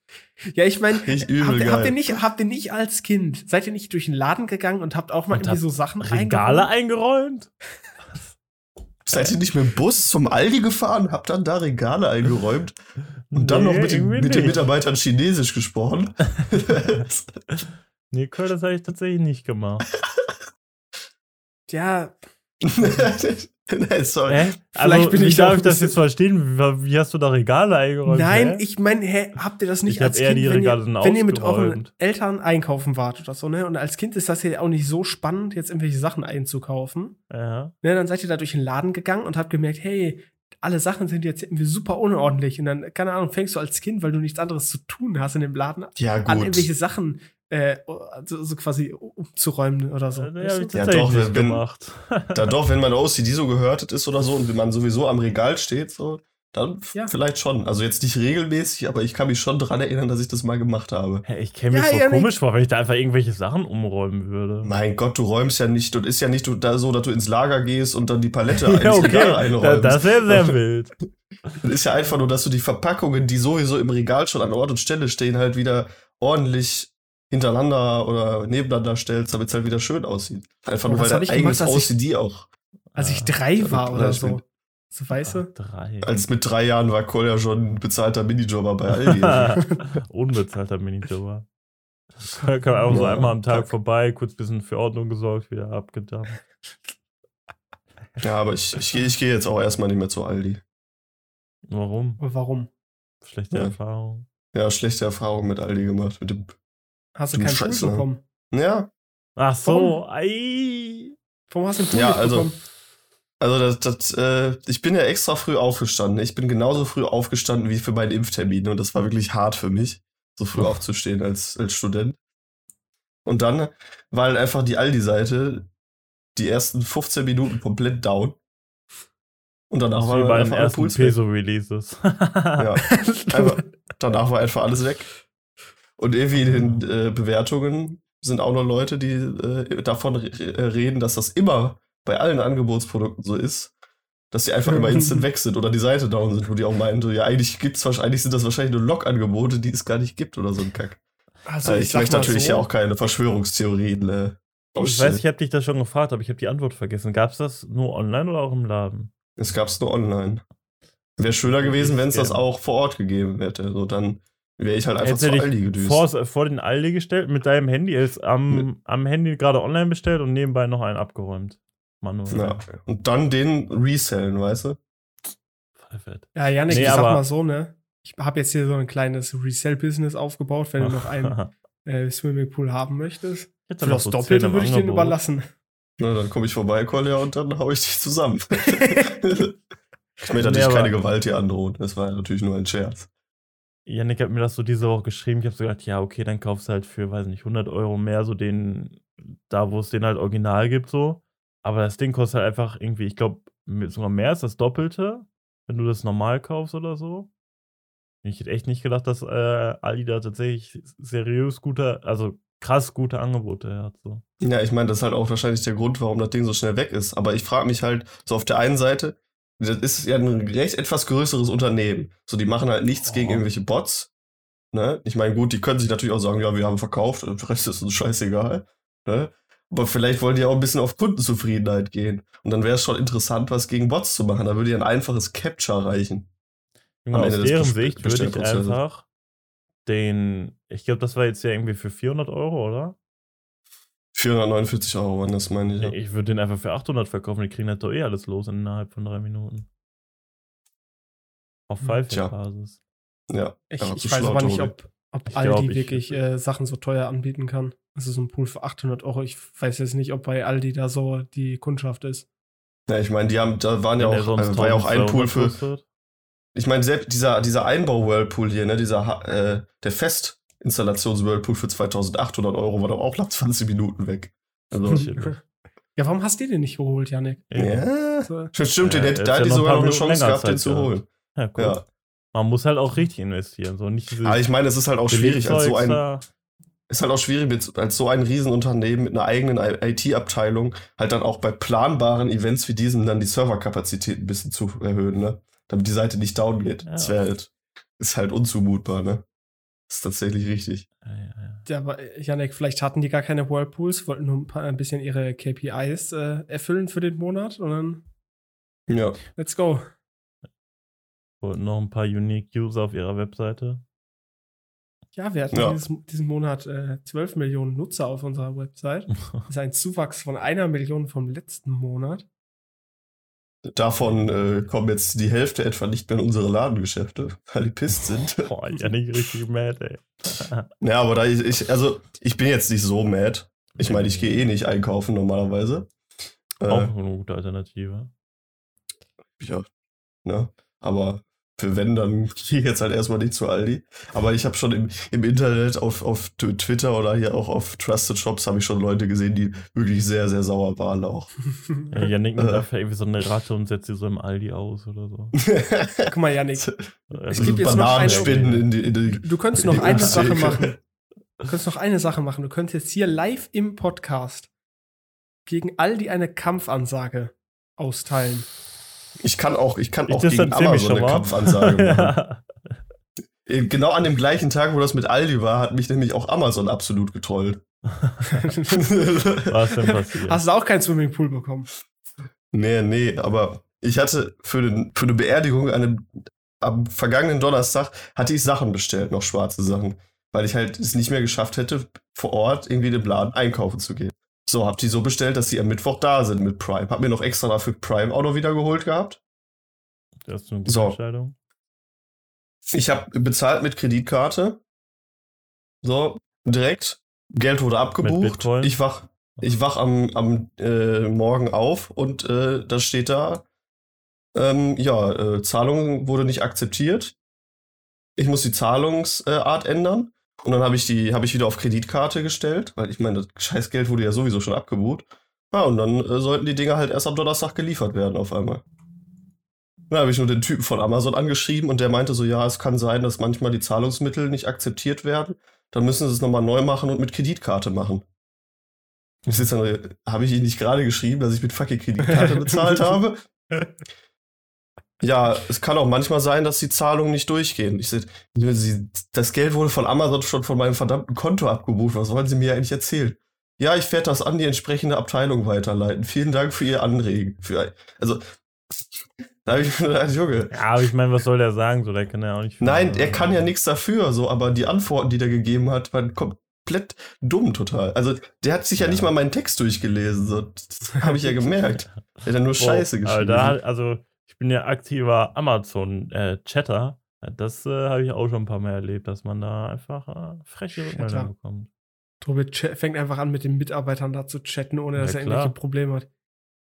ja, ich meine, habt, ihr- habt, ihr nicht, habt ihr nicht als Kind, seid ihr nicht durch den Laden gegangen und habt auch mal Und irgendwie so Sachen Regale eingeräumt? (laughs) Seid ihr nicht mit dem Bus zum Aldi gefahren, habt dann da Regale eingeräumt? Und dann Nee, noch mit, den, mit den. Mitarbeitern Chinesisch gesprochen. (laughs) Nee, das habe ich tatsächlich nicht gemacht. (laughs) Ja, (laughs) nee, sorry. Hä? Vielleicht Also, bin ich da darf ich das jetzt verstehen? Wie, hast du da Regale eingeräumt? nein, hä? ich meine, hä, habt ihr das nicht Ich als eher Kind, die wenn, Regale ihr, dann wenn ihr mit euren. Eltern einkaufen wart oder so, ne? Und als Kind ist das ja auch nicht so spannend, jetzt irgendwelche Sachen einzukaufen. Ja. Ne, dann seid ihr da durch den Laden gegangen und habt gemerkt, hey, alle Sachen sind jetzt irgendwie super unordentlich. Und dann, keine Ahnung, fängst du als Kind, weil du nichts anderes zu tun hast in dem Laden, Ja, an irgendwelche. Sachen äh, so, so quasi umzuräumen oder so. Ja, hab ich Ja, doch, wenn- gemacht. Da (laughs) doch, wenn meine OCD so gehörtet ist oder so und wenn man sowieso am Regal steht, so, dann Ja. vielleicht schon. Also jetzt nicht regelmäßig, aber ich kann mich schon dran erinnern, dass ich das mal gemacht habe. Hä, ich käme mir Ja, so ja, komisch vor, wenn ich da einfach irgendwelche Sachen umräumen würde. Mein Gott, du räumst ja nicht, du ist ja nicht du, da so, dass du ins Lager gehst und dann die Palette ins (laughs) Ja, okay. Regal Da, einräumst. das wäre sehr (laughs) wild. Das ist ja einfach nur, dass du die Verpackungen, die sowieso im Regal schon an Ort und Stelle stehen, halt wieder ordentlich hintereinander oder nebeneinander stellst, damit es halt wieder schön aussieht. Einfach Oh, nur, weil dein ich eigenes gemacht, als ich- OCD auch. Als ich Ah, drei ja, war oder so. So, weißt du? Drei. Als mit drei Jahren war Kolja schon ein bezahlter Minijobber bei Aldi. (laughs) (laughs) Unbezahlter Minijobber. Da kam einfach so Ja, einmal am Tag Tag. vorbei, kurz ein bisschen für Ordnung gesorgt, wieder abgedampft. ja, aber ich, ich, ich gehe jetzt auch erstmal nicht mehr zu Aldi. Warum? Warum? Schlechte Ja. Erfahrung. Ja, schlechte Erfahrungen mit Aldi gemacht. Mit dem, Hast du Du keinen Scheiße. Pool bekommen? ja, Ach so, ei. Warum hast du einen Pool Ja, also- bekommen? also das, das, äh, ich bin ja extra früh aufgestanden. Ich bin genauso früh aufgestanden wie für meinen Impftermin und das war wirklich hart für mich, so früh Oh. aufzustehen als, als Student. Und dann war halt einfach die Aldi-Seite die ersten 15 Minuten komplett down. Und danach Das war wie bei den einfach alle ersten. Peso-Releases. Ja, (laughs) einfach, danach war einfach alles weg. Und irgendwie in den äh, Bewertungen sind auch noch Leute, die äh, davon re äh, reden, dass das immer bei allen Angebotsprodukten so ist, dass die einfach immer instant (laughs) weg sind oder die Seite down sind, wo die auch meinen, so, ja, eigentlich gibt's wahrscheinlich, sind das wahrscheinlich nur Log-Angebote, die es gar nicht gibt oder so ein Kack. Also, Äh, ich sag möchte natürlich so, ja auch keine Verschwörungstheorien äh, Ich weiß, ich habe dich das schon gefragt, aber ich habe die Antwort vergessen. Gab es das nur online oder auch im Laden? Es gab's nur online. Wäre schöner gewesen, wenn es das auch vor Ort gegeben hätte. So, dann wäre ich halt einfach Hätte zu dich Aldi gedüst. vor, vor den Aldi gestellt mit deinem Handy, ist am, am Handy gerade online bestellt und nebenbei noch einen abgeräumt. Manuell. Ja. Und dann den resellen, weißt du? Ja, Janik, Nee, ich sag mal so, ne? Ich habe jetzt hier so ein kleines Resell-Business aufgebaut, wenn du noch einen (laughs) äh, Swimmingpool haben möchtest. Hätte Für das so Doppelte 10 im würde ich den überlassen. Na, dann komme ich vorbei, Kolja, und dann hau ich dich zusammen. (laughs) (laughs) ich möchte natürlich Nee, keine Gewalt hier androhen. Das war natürlich nur ein Scherz. Yannick hat mir das so diese Woche geschrieben. Ich habe so gedacht, ja, okay, dann kaufst du halt für, weiß nicht, 100 Euro mehr so den, da wo es den halt original gibt, so. Aber das Ding kostet halt einfach irgendwie, ich glaube, sogar mehr als das Doppelte, wenn du das normal kaufst oder so. Ich hätte echt nicht gedacht, dass äh, Aldi da tatsächlich seriös gute, also krass gute Angebote hat. So. Ja, ich meine, das ist halt auch wahrscheinlich der Grund, warum das Ding so schnell weg ist. Aber ich frage mich halt, so auf der einen Seite, das ist ja ein recht etwas größeres Unternehmen. So, die machen halt nichts gegen Oh. irgendwelche Bots. Ne? Ich meine, gut, die können sich natürlich auch sagen, ja, wir haben verkauft, (laughs) der Rest ist uns scheißegal. Ne? Aber vielleicht wollen die auch ein bisschen auf Kundenzufriedenheit gehen. Und dann wäre es schon interessant, was gegen Bots zu machen. Da würde ja ein einfaches Capture reichen. Am aus deren Sicht würde ich einfach den, ich glaube, das war jetzt ja irgendwie für 400 Euro, oder? 449 Euro waren das, meine ich. Ja. Ich würde den einfach für 800 verkaufen, die kriegen das doch eh alles los innerhalb von drei Minuten. Auf Hm, Tja. Five-Basis. ja. Ich, ja, ich weiß aber nicht, ob, ob Ich Aldi glaub, ich- wirklich äh, Sachen so teuer anbieten kann. Also so ein Pool für 800 Euro. Ich weiß jetzt nicht, ob bei Aldi da so die Kundschaft ist. Ja, ich meine, die haben, da waren ja auch, äh, war ja auch ein 1200 Pool für, kostet. ich meine, selbst dieser, dieser Einbau-Whirlpool hier, ne, dieser, äh, der Festinstallations-Whirlpool für 2800 Euro war doch auch nach 20 Minuten weg. Also, (laughs) ja, warum hast du den nicht geholt, Janik? ja. So, Stimmt, den Ja, hätte, ist da hätte sogar noch eine Chance gehabt, den Zeit zu gehabt. holen. Ja, gut. Ja. Man muss halt auch richtig investieren. So nicht Aber ich meine, es ist halt auch schwierig, als so ein, ist halt auch schwierig, als so ein Riesenunternehmen mit einer eigenen IT-Abteilung halt dann auch bei planbaren Events wie diesem dann die Serverkapazität ein bisschen zu erhöhen, ne? Damit die Seite nicht down geht. Ja. Das wäre halt, ist halt unzumutbar, ne? Das ist tatsächlich richtig. Ja, ja, ja. ja, aber äh, Janik, vielleicht hatten die gar keine Whirlpools, wollten nur ein, paar, ein bisschen ihre KPIs äh, erfüllen für den Monat und dann Ja. let's go. Wollten noch ein paar Unique User auf ihrer Webseite. Ja, wir hatten Ja. Dieses, diesen Monat äh, 12 Millionen Nutzer auf unserer Website. (laughs) Das ist ein Zuwachs von einer Million vom letzten Monat. Davon äh, kommen jetzt die Hälfte etwa nicht mehr in unsere Ladengeschäfte, weil die pisst sind. (laughs) Boah, ja nicht richtig mad, ey. (laughs) Ja, aber da ich, ich, also ich bin jetzt nicht so mad. Ich meine, ich gehe eh nicht einkaufen normalerweise. Auch Äh, eine gute Alternative. ja, ne? Aber für wenn, dann gehe ich jetzt halt erstmal nicht zu Aldi. Aber ich habe schon im, im Internet, auf, auf Tw- Twitter oder hier auch auf Trusted Shops, habe ich schon Leute gesehen, die wirklich sehr, sehr sauer waren auch. Ja, Yannick nimmt Äh. einfach irgendwie so eine Ratte und setzt sie so im Aldi aus oder so. (laughs) Guck mal, Janik, Also, gibt jetzt noch eine- Bananenspinnen in die, in die du könntest noch Die eine. Sache machen. (laughs) Du könntest noch eine Sache machen. Du könntest jetzt hier live im Podcast gegen Aldi eine Kampfansage austeilen. Ich kann auch, ich kann ich auch gegen Amazon schon eine mal. Kampfansage (laughs) machen. ja. Äh, Genau an dem gleichen Tag, wo das mit Aldi war, hat mich nämlich auch Amazon absolut getrollt. Was denn passiert? Hast du auch keinen Swimmingpool bekommen? nee, nee, aber ich hatte für, den, für eine Beerdigung an dem, am vergangenen Donnerstag hatte ich Sachen bestellt, noch schwarze Sachen, weil ich halt es nicht mehr geschafft hätte, vor Ort irgendwie in den Laden einkaufen zu gehen. So, hab die so bestellt, dass die am Mittwoch da sind mit Prime. Hab mir noch extra dafür Prime auch noch wieder geholt gehabt. Das ist eine gute So. Entscheidung. Ich habe bezahlt mit Kreditkarte. So, direkt. Geld wurde abgebucht. Ich wach, ich wach am, am äh, Morgen auf und äh, da steht da, ähm, ja, äh, Zahlung wurde nicht akzeptiert. Ich muss die Zahlungsart ändern. Und dann habe ich die, habe ich wieder auf Kreditkarte gestellt, weil ich meine, das Scheißgeld wurde ja sowieso schon abgebucht. Ja, und dann äh, sollten die Dinger halt erst am Donnerstag geliefert werden auf einmal. Dann habe ich nur den Typen von Amazon angeschrieben und der meinte so, ja, es kann sein, dass manchmal die Zahlungsmittel nicht akzeptiert werden. Dann müssen sie es nochmal neu machen und mit Kreditkarte machen. Ich sitze dann, habe ich Ihnen nicht gerade geschrieben, dass ich mit fucking Kreditkarte bezahlt (laughs) habe? (laughs) Ja, es kann auch manchmal sein, dass die Zahlungen nicht durchgehen. Ich das Geld wurde von Amazon schon von meinem verdammten Konto abgebucht. Was wollen Sie mir eigentlich erzählen? Ja, ich werde das an die entsprechende Abteilung weiterleiten. Vielen Dank für Ihr Anregen. Für, also, da habe ich mir gedacht, Junge, Ja, aber ich meine, was soll der sagen? So, der kann ja auch nicht. Nein, er kann ja nichts dafür, so, aber die Antworten, die der gegeben hat, waren komplett dumm total. Also, der hat sich ja, Ja. nicht mal meinen Text durchgelesen, so, das habe ich ja gemerkt. (laughs) Er hat ja nur Scheiße Boah, aber geschrieben. da, also, ich bin ja aktiver Amazon-Chatter. das äh, habe ich auch schon ein paar Mal erlebt, dass man da einfach äh, freche. Rückmeldungen bekommt. Tobi fängt einfach an, mit den Mitarbeitern da zu chatten, ohne dass Ja, er klar. irgendwelche Probleme hat.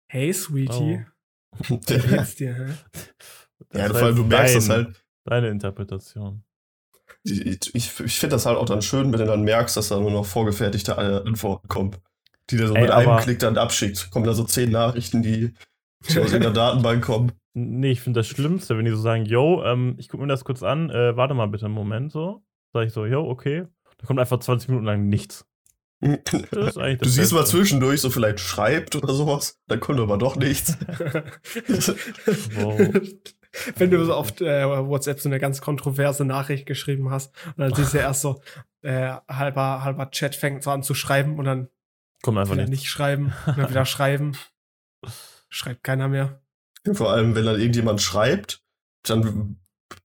Hey, Sweetie, wie ja, geht's dir? Hä? (laughs) Das vor allem, du merkst das halt. Deine Interpretation. Ich, ich, ich finde das halt auch dann schön, wenn du dann merkst, dass da nur noch vorgefertigte äh, Antworten kommen. Die der so Ey, mit einem Klick dann abschickt. Kommen da so zehn Nachrichten, die die aus in der (laughs) Datenbank kommen. Nee, ich finde das Schlimmste, wenn die so sagen, yo, ähm, ich gucke mir das kurz an, äh, warte mal bitte einen Moment so. Sag ich so, yo, okay. Da kommt einfach 20 Minuten lang nichts. Das ist eigentlich Du siehst mal Beste. zwischendurch so vielleicht schreibt oder sowas, dann kommt aber doch nichts. (laughs) Wow. Wenn du so auf äh, WhatsApp so eine ganz kontroverse Nachricht geschrieben hast und dann siehst du erst so, äh, halber, halber Chat fängt so an zu schreiben und dann Kommt einfach wieder nicht. nicht schreiben, und dann wieder (laughs) schreiben. Schreibt keiner mehr. Vor allem, wenn dann irgendjemand schreibt, dann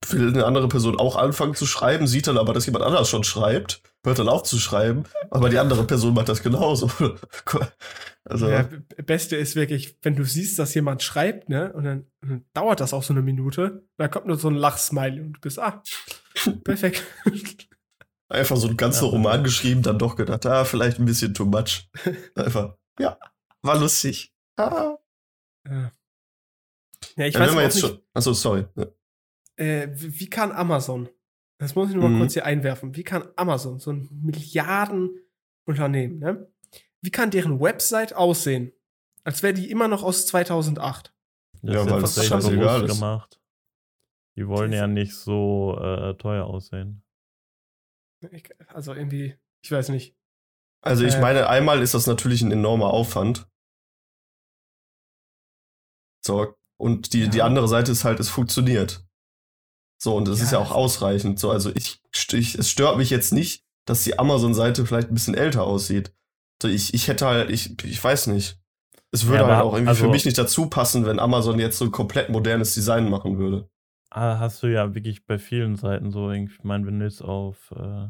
will eine andere Person auch anfangen zu schreiben, sieht dann aber, dass jemand anders schon schreibt, hört dann auf zu schreiben, aber die andere Person macht das genauso. (laughs) Also, Ja, Beste ist wirklich, wenn du siehst, dass jemand schreibt, ne, und dann, und dann dauert das auch so eine Minute, dann kommt nur so ein Lachsmiley und du bist, ah, (laughs) perfekt. einfach so einen ganzen Ja. Roman geschrieben, dann doch gedacht, ah, vielleicht ein bisschen too much. (laughs) Einfach, ja, war lustig. Ah. Ja, ja ich Ja, weiß wenn wir auch jetzt nicht, schon, achso, sorry. Ja. äh, wie wie kann Amazon, das muss ich nur mal Mhm. kurz hier einwerfen, wie kann Amazon, so ein Milliardenunternehmen, ne, wie kann deren Website aussehen, als wäre die immer noch aus 2008? Das Ja, ist weil ja es tatsächlich scheißegal ist. gemacht. Die wollen ja nicht so äh, teuer aussehen. Also irgendwie, ich weiß nicht. Also ich Äh. meine, einmal ist das natürlich ein enormer Aufwand. So, und die, Ja. die andere Seite ist halt, es funktioniert. So, und es ist ja Ja. auch ausreichend. So, also ich, ich, es stört mich jetzt nicht, dass die Amazon-Seite vielleicht ein bisschen älter aussieht. So, ich, ich hätte halt, ich, ich weiß nicht. Es würde Ja, aber halt auch irgendwie für also- mich nicht dazu passen, wenn Amazon jetzt so ein komplett modernes Design machen würde. ah, hast du ja wirklich bei vielen Seiten so. Ich meine, wenn du jetzt auf äh,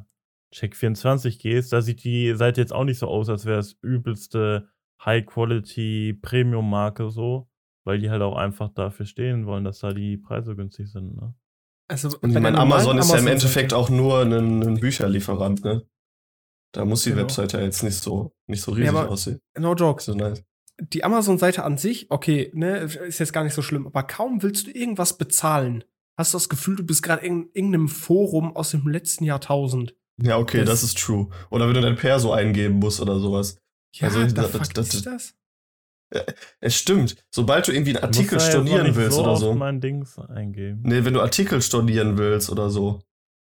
Check24 gehst, da sieht die Seite jetzt auch nicht so aus, als wäre es übelste High-Quality Premium-Marke so, weil die halt auch einfach dafür stehen wollen, dass da die Preise günstig sind. Ne? Also, und ich meine, Amazon ist ja im Endeffekt auch nur ein, ein, Bücherlieferant, ne? Da muss die genau. Webseite ja jetzt nicht so, nicht so riesig ja, aussehen. No joke. So nice. Die Amazon-Seite an sich, okay, ne, ist jetzt gar nicht so schlimm, aber kaum willst du irgendwas bezahlen, hast du das Gefühl, du bist gerade in irgendeinem Forum aus dem letzten Jahrtausend. Ja, okay, das, das ist true. Oder wenn du dein Perso eingeben musst oder sowas. Ja, also, das, das, das, ist das? Es stimmt. Sobald du irgendwie einen Artikel du stornieren ja willst so oder so. mein Dings eingeben. Nee, wenn du Artikel stornieren willst oder so,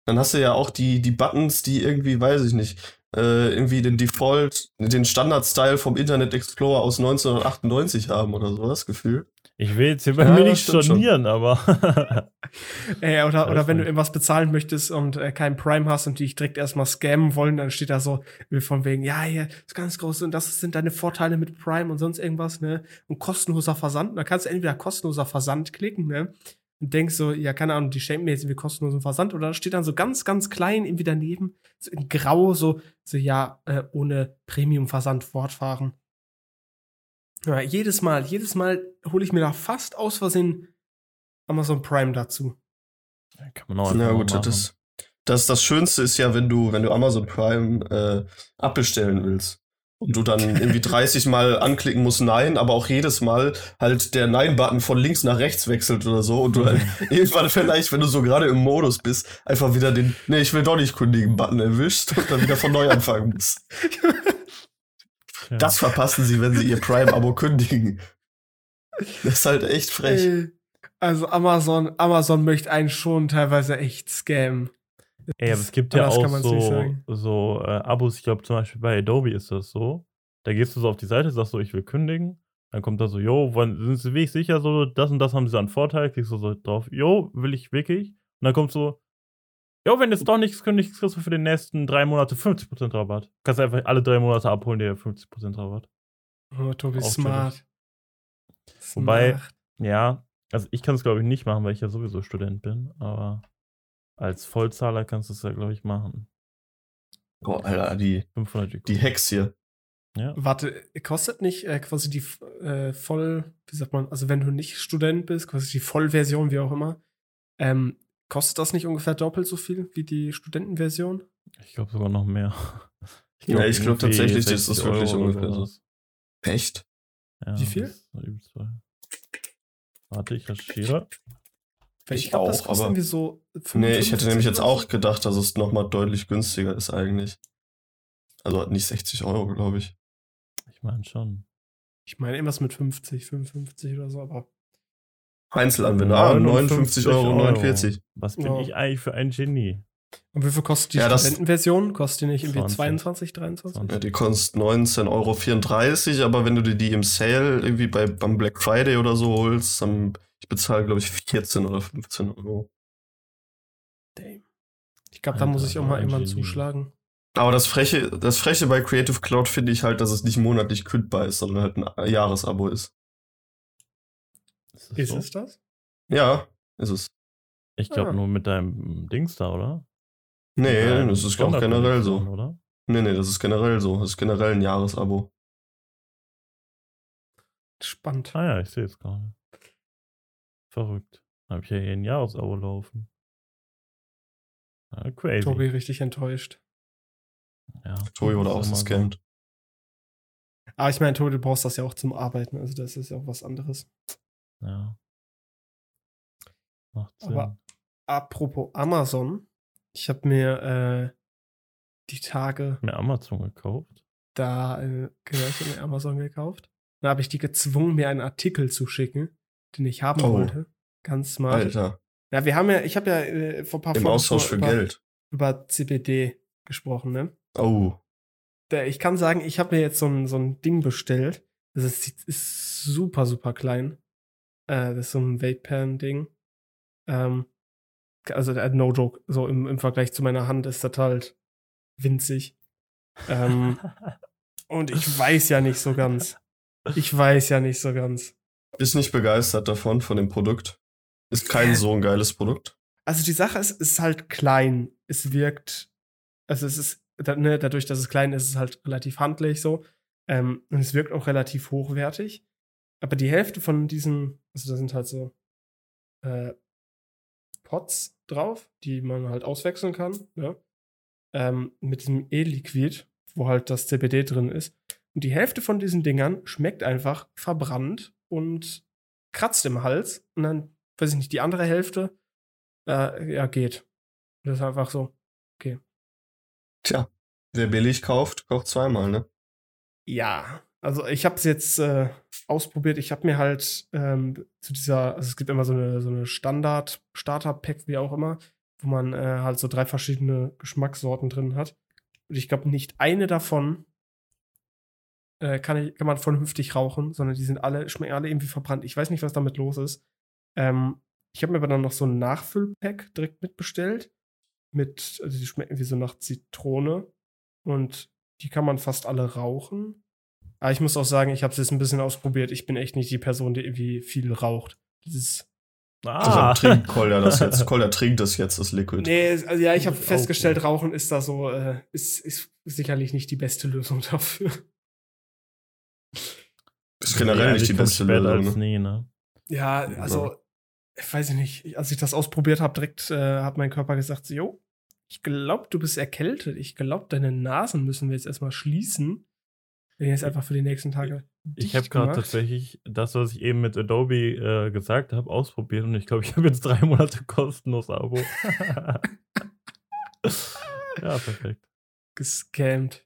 dann hast du ja auch die, die Buttons, die irgendwie, weiß ich nicht, äh, irgendwie den Default, den Standard-Style vom Internet Explorer aus 1998 haben oder so, das Gefühl. Ich will jetzt hier bei ja, mir nicht stornieren, schon. aber. (laughs) Ey, oder, oder wenn du irgendwas bezahlen möchtest und äh, kein Prime hast und dich direkt erstmal scammen wollen, dann steht da so von wegen, ja, hier ist ganz groß und das sind deine Vorteile mit Prime und sonst irgendwas, ne? Und kostenloser Versand. Dann kannst du entweder kostenloser Versand klicken, ne? Und denkst so, ja, keine Ahnung, die schenken mir jetzt irgendwie kostenlosen Versand. Oder steht dann so ganz, ganz klein irgendwie daneben, so in Grau, so, so ja, äh, ohne Premium-Versand fortfahren. Ja, jedes Mal, jedes Mal hole ich mir da fast aus Versehen Amazon Prime dazu. Ja, kann man auch Na gut, machen. das, das, das Schönste ist ja, wenn du, wenn du Amazon Prime äh, abbestellen willst. Und du dann irgendwie (laughs) 30 Mal anklicken musst Nein, aber auch jedes Mal halt der Nein-Button von links nach rechts wechselt oder so. Und du halt (laughs) irgendwann vielleicht, wenn du so gerade im Modus bist, einfach wieder den, nee, ich will doch nicht kündigen Button erwischt und dann wieder von neu anfangen musst. Ja. Das verpassen sie, wenn sie ihr Prime-Abo kündigen. Das ist halt echt frech. Also Amazon, Amazon möchte einen schon teilweise echt scammen. Ey, aber es gibt ja auch so, so äh, Abos, ich glaube zum Beispiel bei Adobe ist das so. Da gehst du so auf die Seite, sagst so, ich will kündigen. Dann kommt da so, jo, wann, sind Sie wirklich sicher, so, das und das haben Sie an Vorteil? Klickst du so drauf, jo, will ich wirklich? Und dann kommt so, Jo, wenn jetzt doch nichts kündigst, kriegst du für die nächsten drei Monate 50% Rabatt. Kannst einfach alle drei Monate abholen, dir 50% Rabatt. Oh, Tobi, smart. Wobei, ja, also ich kann es glaube ich nicht machen, weil ich ja sowieso Student bin, aber als Vollzahler kannst du es ja glaube ich machen. Oh, Alter, die, 500 die Hex hier. Ja. Warte, kostet nicht äh, quasi die äh, Voll, wie sagt man, also wenn du nicht Student bist, quasi die Vollversion, wie auch immer, ähm, Kostet das nicht ungefähr doppelt so viel wie die Studentenversion? Ich glaube sogar noch mehr. (laughs) Ich glaub, ja, ich glaube tatsächlich ist das wirklich Euro ungefähr so. Echt? Ja, wie viel? Warte, ich recherchiere. Ich, ich glaub, auch, aber so nee, ich hätte nämlich jetzt auch gedacht, dass es nochmal deutlich günstiger ist eigentlich. Also nicht 60 Euro, glaube ich. Ich meine schon. Ich meine irgendwas mit 50, 55 oder so, aber Einzelanwender. Ah, 59,49 Euro. 49. Was bin ja. ich eigentlich für ein Genie? Und wie viel kostet die ja, Studentenversion? Kostet die nicht irgendwie 20. 22, 23? Ja, die kostet 19,34 Euro, aber wenn du dir die im Sale irgendwie bei, beim Black Friday oder so holst, dann, ich bezahle, glaube ich, 14 oder 15 Euro. Damn. Ich glaube, da muss ich auch mal irgendwann zuschlagen. Aber das Freche, das Freche bei Creative Cloud finde ich halt, dass es nicht monatlich kündbar ist, sondern halt ein Jahresabo ist. Ist, ist so? es das? Ja, ist es. Ich glaube ah. nur mit deinem Dings da, oder? Nee, das ist auch generell so. Oder? Nee, nee, das ist generell so. Das ist generell ein Jahresabo. Spannend. Ah ja, ich sehe es gerade. Verrückt. Habe ich ja hier ein Jahresabo laufen. Ah, crazy. Tobi richtig enttäuscht. Ja. Tobi wurde auch gescammt. Aber ich meine, Tobi, du brauchst das ja auch zum Arbeiten. Also das ist ja auch was anderes. Ja. Macht Sinn. Aber apropos Amazon, ich habe mir äh, die Tage. Mir Amazon gekauft? Da, äh, genau, ich habe mir Amazon gekauft. Da habe ich die gezwungen, mir einen Artikel zu schicken, den ich haben oh. wollte. Ganz smart. Alter. Ja, wir haben ja, ich habe ja äh, vor ein paar Im Austausch für über, Geld. Über CBD gesprochen, ne? Oh. Da, ich kann sagen, ich habe mir jetzt so ein, so ein Ding bestellt. Das ist, ist super, super klein. Äh, das ist so ein Vape-Pen-Ding. Ähm, also äh, no joke, so im, im Vergleich zu meiner Hand ist das halt winzig. Ähm, (laughs) und ich weiß ja nicht so ganz. Ich weiß ja nicht so ganz. Bist nicht begeistert davon, von dem Produkt? Ist kein so ein geiles Produkt. Also die Sache ist, es ist halt klein. Es wirkt, also es ist, ne, dadurch, dass es klein ist, ist es halt relativ handlich so. Ähm, und es wirkt auch relativ hochwertig. Aber die Hälfte von diesen, also da sind halt so äh, Pots drauf, die man halt auswechseln kann, ja. Ähm, mit diesem E-Liquid, wo halt das CBD drin ist. Und die Hälfte von diesen Dingern schmeckt einfach verbrannt und kratzt im Hals. Und dann, weiß ich nicht, die andere Hälfte, äh, ja, geht. Und das ist einfach so. Tja, wer billig kauft, kauft zweimal, ne? Ja, also ich habe es jetzt äh, ausprobiert. Ich habe mir halt ähm, zu dieser, also es gibt immer so eine, so eine Standard-Starter-Pack, wie auch immer, wo man äh, halt so drei verschiedene Geschmackssorten drin hat. Und ich glaube, nicht eine davon äh, kann, ich, kann man vernünftig rauchen, sondern die sind alle, schmecken alle irgendwie verbrannt. Ich weiß nicht, was damit los ist. Ähm, ich habe mir aber dann noch so ein Nachfüllpack direkt mitbestellt. Mit, also die schmecken wie so nach Zitrone. Und die kann man fast alle rauchen. Aber ich muss auch sagen, ich habe es jetzt ein bisschen ausprobiert. Ich bin echt nicht die Person, die irgendwie viel raucht. Das ist. Deshalb Ah, trinkt Kolja (laughs) das jetzt. Kolja trinkt das jetzt, das Liquid. Nee, also ja, ich habe festgestellt, gut. Rauchen ist da so, äh, ist, ist sicherlich nicht die beste Lösung (laughs) dafür. Ist generell nicht die beste Lösung. als Ne? nie, ne? Ja, also, ich weiß ich nicht. Als ich das ausprobiert habe, direkt äh, hat mein Körper gesagt: Jo, ich glaube, du bist erkältet. Ich glaube, deine Nasen müssen wir jetzt erstmal schließen. Wenn jetzt einfach für die nächsten Tage. Ich habe gerade tatsächlich das, was ich eben mit Adobe äh, gesagt habe, ausprobiert und ich glaube, ich habe jetzt drei (laughs) Monate kostenlos Abo. (laughs) ja, perfekt. gescammt.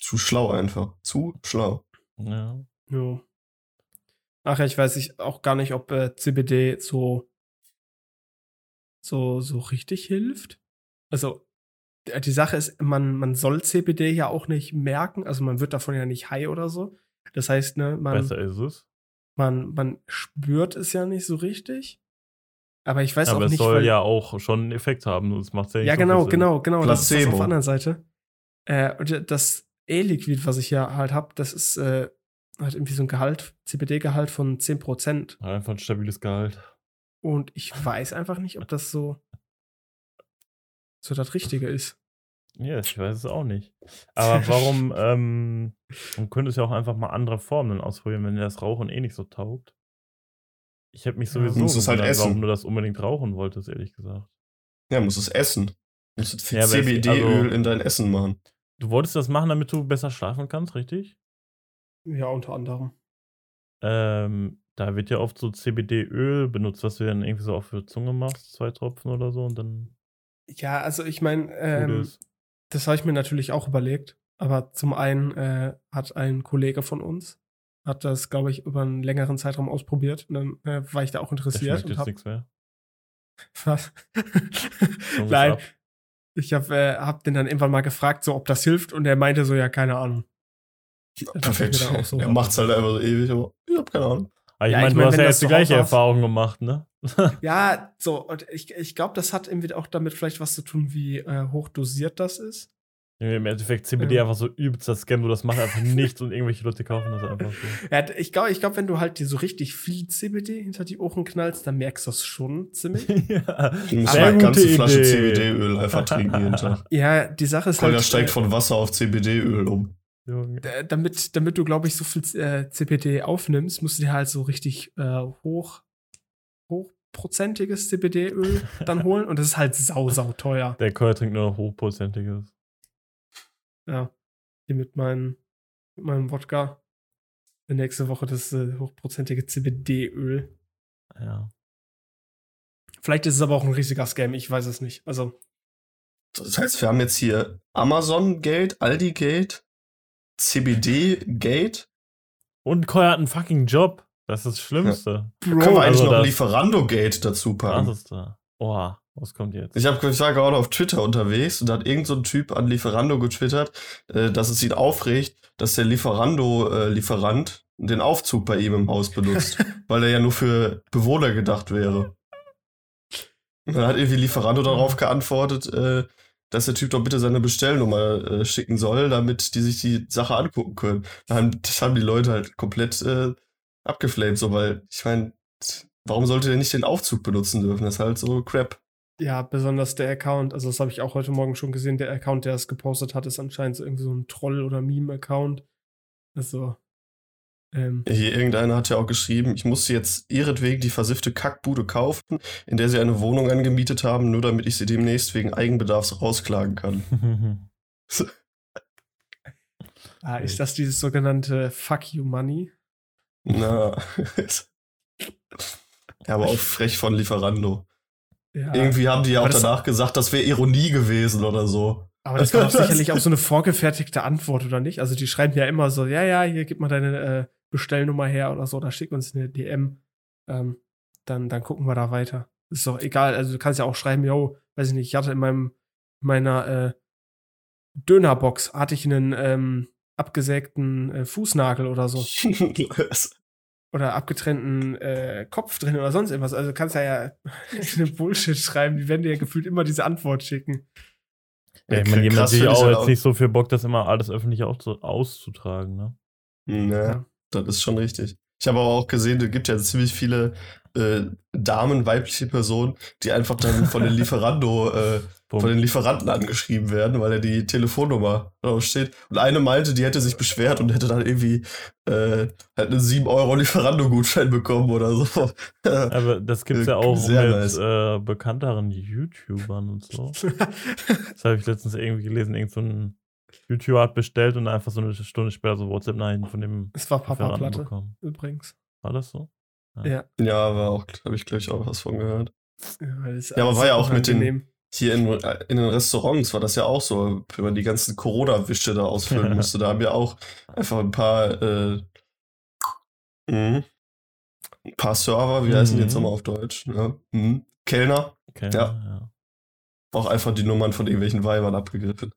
Zu schlau einfach. Zu schlau. Ja. Ja. Ach ja, ich weiß ich auch gar nicht, ob äh, CBD so, so, so richtig hilft. Also, die Sache ist, man, man soll CBD ja auch nicht merken, also man wird davon ja nicht high oder so. Das heißt, ne, man, Besser ist es. man, man spürt es ja nicht so richtig. Aber ich weiß Aber auch es nicht, soll weil, ja auch schon einen Effekt haben, sonst macht es ja nicht ja, so genau, Sinn. genau, genau. Das ist das auf der anderen Seite. Äh, und das E-Liquid, was ich ja halt habe, das ist äh, hat irgendwie so ein Gehalt, CBD-Gehalt von 10%. Einfach ein stabiles Gehalt. Und ich weiß einfach nicht, ob das so, so das Richtige ist. Ja, ich weiß es auch nicht. Aber warum, (laughs) ähm, man könnte es ja auch einfach mal andere Formen ausprobieren, wenn dir das Rauchen eh nicht so taugt. Ich habe mich Ja, sowieso musst es halt gewundert, warum essen. du das unbedingt rauchen wolltest, ehrlich gesagt. Ja, musst es essen. Musst jetzt Ja, CBD-Öl also- in dein Essen machen. Du wolltest das machen, damit du besser schlafen kannst, richtig? Ja, unter anderem. Ähm, da wird ja oft so CBD-Öl benutzt, was du dann irgendwie so auf für Zunge machst, zwei Tropfen oder so und dann Ja, also ich meine, ähm, das habe ich mir natürlich auch überlegt. Aber zum einen äh, hat ein Kollege von uns, hat das, glaube ich, über einen längeren Zeitraum ausprobiert. Und dann äh, war ich da auch Das interessiert schmeckt und jetzt hab, nichts mehr. (laughs) Was? Nein, ab. Ich habe äh, hab den dann irgendwann mal gefragt, so ob das hilft, und er meinte so, ja, keine Ahnung. Da dachte ich Perfekt. so, er macht's halt einfach so ewig, aber ich hab keine Ahnung. Aber ich Ja, meine, ich du mein, hast wenn ja das jetzt die gleiche hast- Erfahrung gemacht, ne? (laughs) Ja, so, und ich, ich glaube, das hat irgendwie auch damit vielleicht was zu tun, wie äh, hochdosiert das ist. Im Endeffekt CBD Ja. einfach so übelst das Scam, du das macht einfach (laughs) nichts und irgendwelche Leute kaufen das einfach so. Ja, ich glaube, ich glaub, wenn du halt dir so richtig viel CBD hinter die Ohren knallst, dann merkst du das schon ziemlich. (laughs) ja. Du musst mal eine ganze gute Flasche Idee. CBD-Öl einfach trinken jeden Tag. (laughs) Ja, die Sache ist Kolja halt, steigt äh, von Wasser auf CBD-Öl um. Damit, damit du, glaube ich, so viel äh, CBD aufnimmst, musst du dir halt so richtig äh, hoch, hochprozentiges CBD-Öl dann holen und das ist halt sau, sau teuer. Der Keuer trinkt nur noch hochprozentiges. Ja. Hier mit, meinem mit meinem Wodka. Nächste Woche das äh, hochprozentige CBD-Öl. Ja. Vielleicht ist es aber auch ein riesiger Scam, ich weiß es nicht. Also. Das heißt, wir haben jetzt hier Amazon Gate, Aldi Gate, CBD Gate. Und Keuer hat einen fucking Job. Das ist das Schlimmste. Können wir eigentlich also noch das- Lieferando Gate dazu packen? Was ist da? Oha, was kommt jetzt? Ich, hab, ich war gerade auf Twitter unterwegs und da hat irgend so ein Typ an Lieferando getwittert, äh, dass es ihn aufregt, dass der Lieferando-Lieferant den Aufzug bei ihm im Haus benutzt, (laughs) weil er ja nur für Bewohner gedacht wäre. Und dann hat irgendwie Lieferando darauf geantwortet, äh, dass der Typ doch bitte seine Bestellnummer äh, schicken soll, damit die sich die Sache angucken können. Da haben, das haben die Leute halt komplett äh, abgeflamed, so, weil ich meine, warum sollte der nicht den Aufzug benutzen dürfen? Das ist halt so crap. Ja, besonders der Account, also das habe ich auch heute Morgen schon gesehen, der Account, der es gepostet hat, ist anscheinend so irgendwie so ein Troll- oder Meme-Account. Also, ähm, Hier irgendeiner hat ja auch geschrieben, ich musste jetzt ihretwegen die versiffte Kackbude kaufen, in der sie eine Wohnung angemietet haben, nur damit ich sie demnächst wegen Eigenbedarfs rausklagen kann. (laughs) (laughs) ah, ist das dieses sogenannte Fuck You Money? Na. (laughs) ja, aber auch frech von Lieferando. Ja. Irgendwie haben die ja auch Aber danach gesagt, das wäre Ironie gewesen oder so. Aber das war doch (laughs) sicherlich auch so eine vorgefertigte Antwort, oder nicht? Also die schreiben ja immer so, ja, ja, hier gib mal deine äh, Bestellnummer her oder so, da schick uns eine DM. Ähm, dann, dann gucken wir da weiter. Ist doch egal, also du kannst ja auch schreiben, yo, weiß ich nicht, ich hatte in meinem, meiner äh, Dönerbox hatte ich einen ähm, abgesägten äh, Fußnagel oder so. (laughs) Oder abgetrennten äh, Kopf drin oder sonst irgendwas. Also du kannst ja ja (laughs) eine Bullshit schreiben, die werden dir ja gefühlt immer diese Antwort schicken. Ja, ich meine, die haben Krass natürlich finde ich auch halt jetzt nicht so viel Bock, das immer alles öffentlich auch zu, auszutragen, ne? Ja, Ja. das ist schon richtig. Ich habe aber auch gesehen, es gibt ja ziemlich viele äh, Damen, weibliche Personen, die einfach dann von den (laughs) Lieferando, äh, Bumm. von den Lieferanten angeschrieben werden, weil er die Telefonnummer drauf steht. Und eine meinte, die hätte sich beschwert und hätte dann irgendwie äh, halt einen 7 Euro Lieferando-Gutschein bekommen oder so. Aber das gibt's ja auch sehr mit nice. äh, bekannteren YouTubern und so. (laughs) Das habe ich letztens irgendwie gelesen, irgend so ein YouTuber hat bestellt und einfach so eine Stunde später so WhatsApp-Nachrichten von dem Es war Papa Lieferanten Platte, bekommen. übrigens. War das so? Ja. ja, aber auch, habe ich gleich auch was von gehört. Ja, Ja, aber war ja auch mit den-. Hier in, in den Restaurants war das ja auch so, wenn man die ganzen Corona-Wische da ausfüllen (laughs) musste. Da haben wir auch einfach ein paar, äh, mhm. ein paar Server, wie heißen die jetzt Mhm. nochmal auf Deutsch? Ja. Mhm. Kellner, Okay, Ja. ja. auch einfach die Nummern von irgendwelchen Weibern abgegriffen.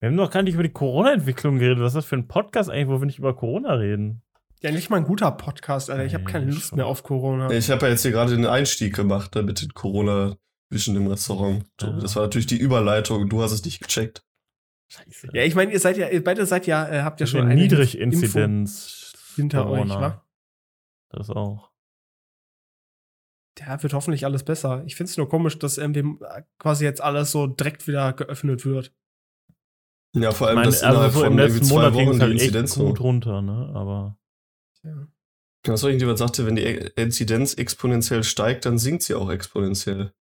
Wir haben noch gar nicht über die Corona-Entwicklung geredet. Was ist das für ein Podcast eigentlich, wo wir nicht über Corona reden? Ja, nicht mal ein guter Podcast, Alter. Ich habe keine Lust schon. mehr auf Corona. Ich habe ja jetzt hier gerade den Einstieg gemacht ne, mit Corona-Wischen im Restaurant. So, Ja. Das war natürlich die Überleitung, du hast es nicht gecheckt. Scheiße. Ja, ich meine, ihr seid ja, ihr beide seid ja, äh, habt ja schon eine Niedrig-Inzidenz. Hinter euch, Corona. wa? Das auch. Ja, wird hoffentlich alles besser. Ich finde es nur komisch, dass irgendwie äh, quasi jetzt alles so direkt wieder geöffnet wird. Ja, vor allem, Ich meine, dass also innerhalb so von im letzten zwei Monat ging Wochen es die halt echt Inzidenz gut so. runter, ne? Aber Ja. Achso, irgendjemand sagte, wenn die E- Inzidenz exponentiell steigt, dann sinkt sie auch exponentiell.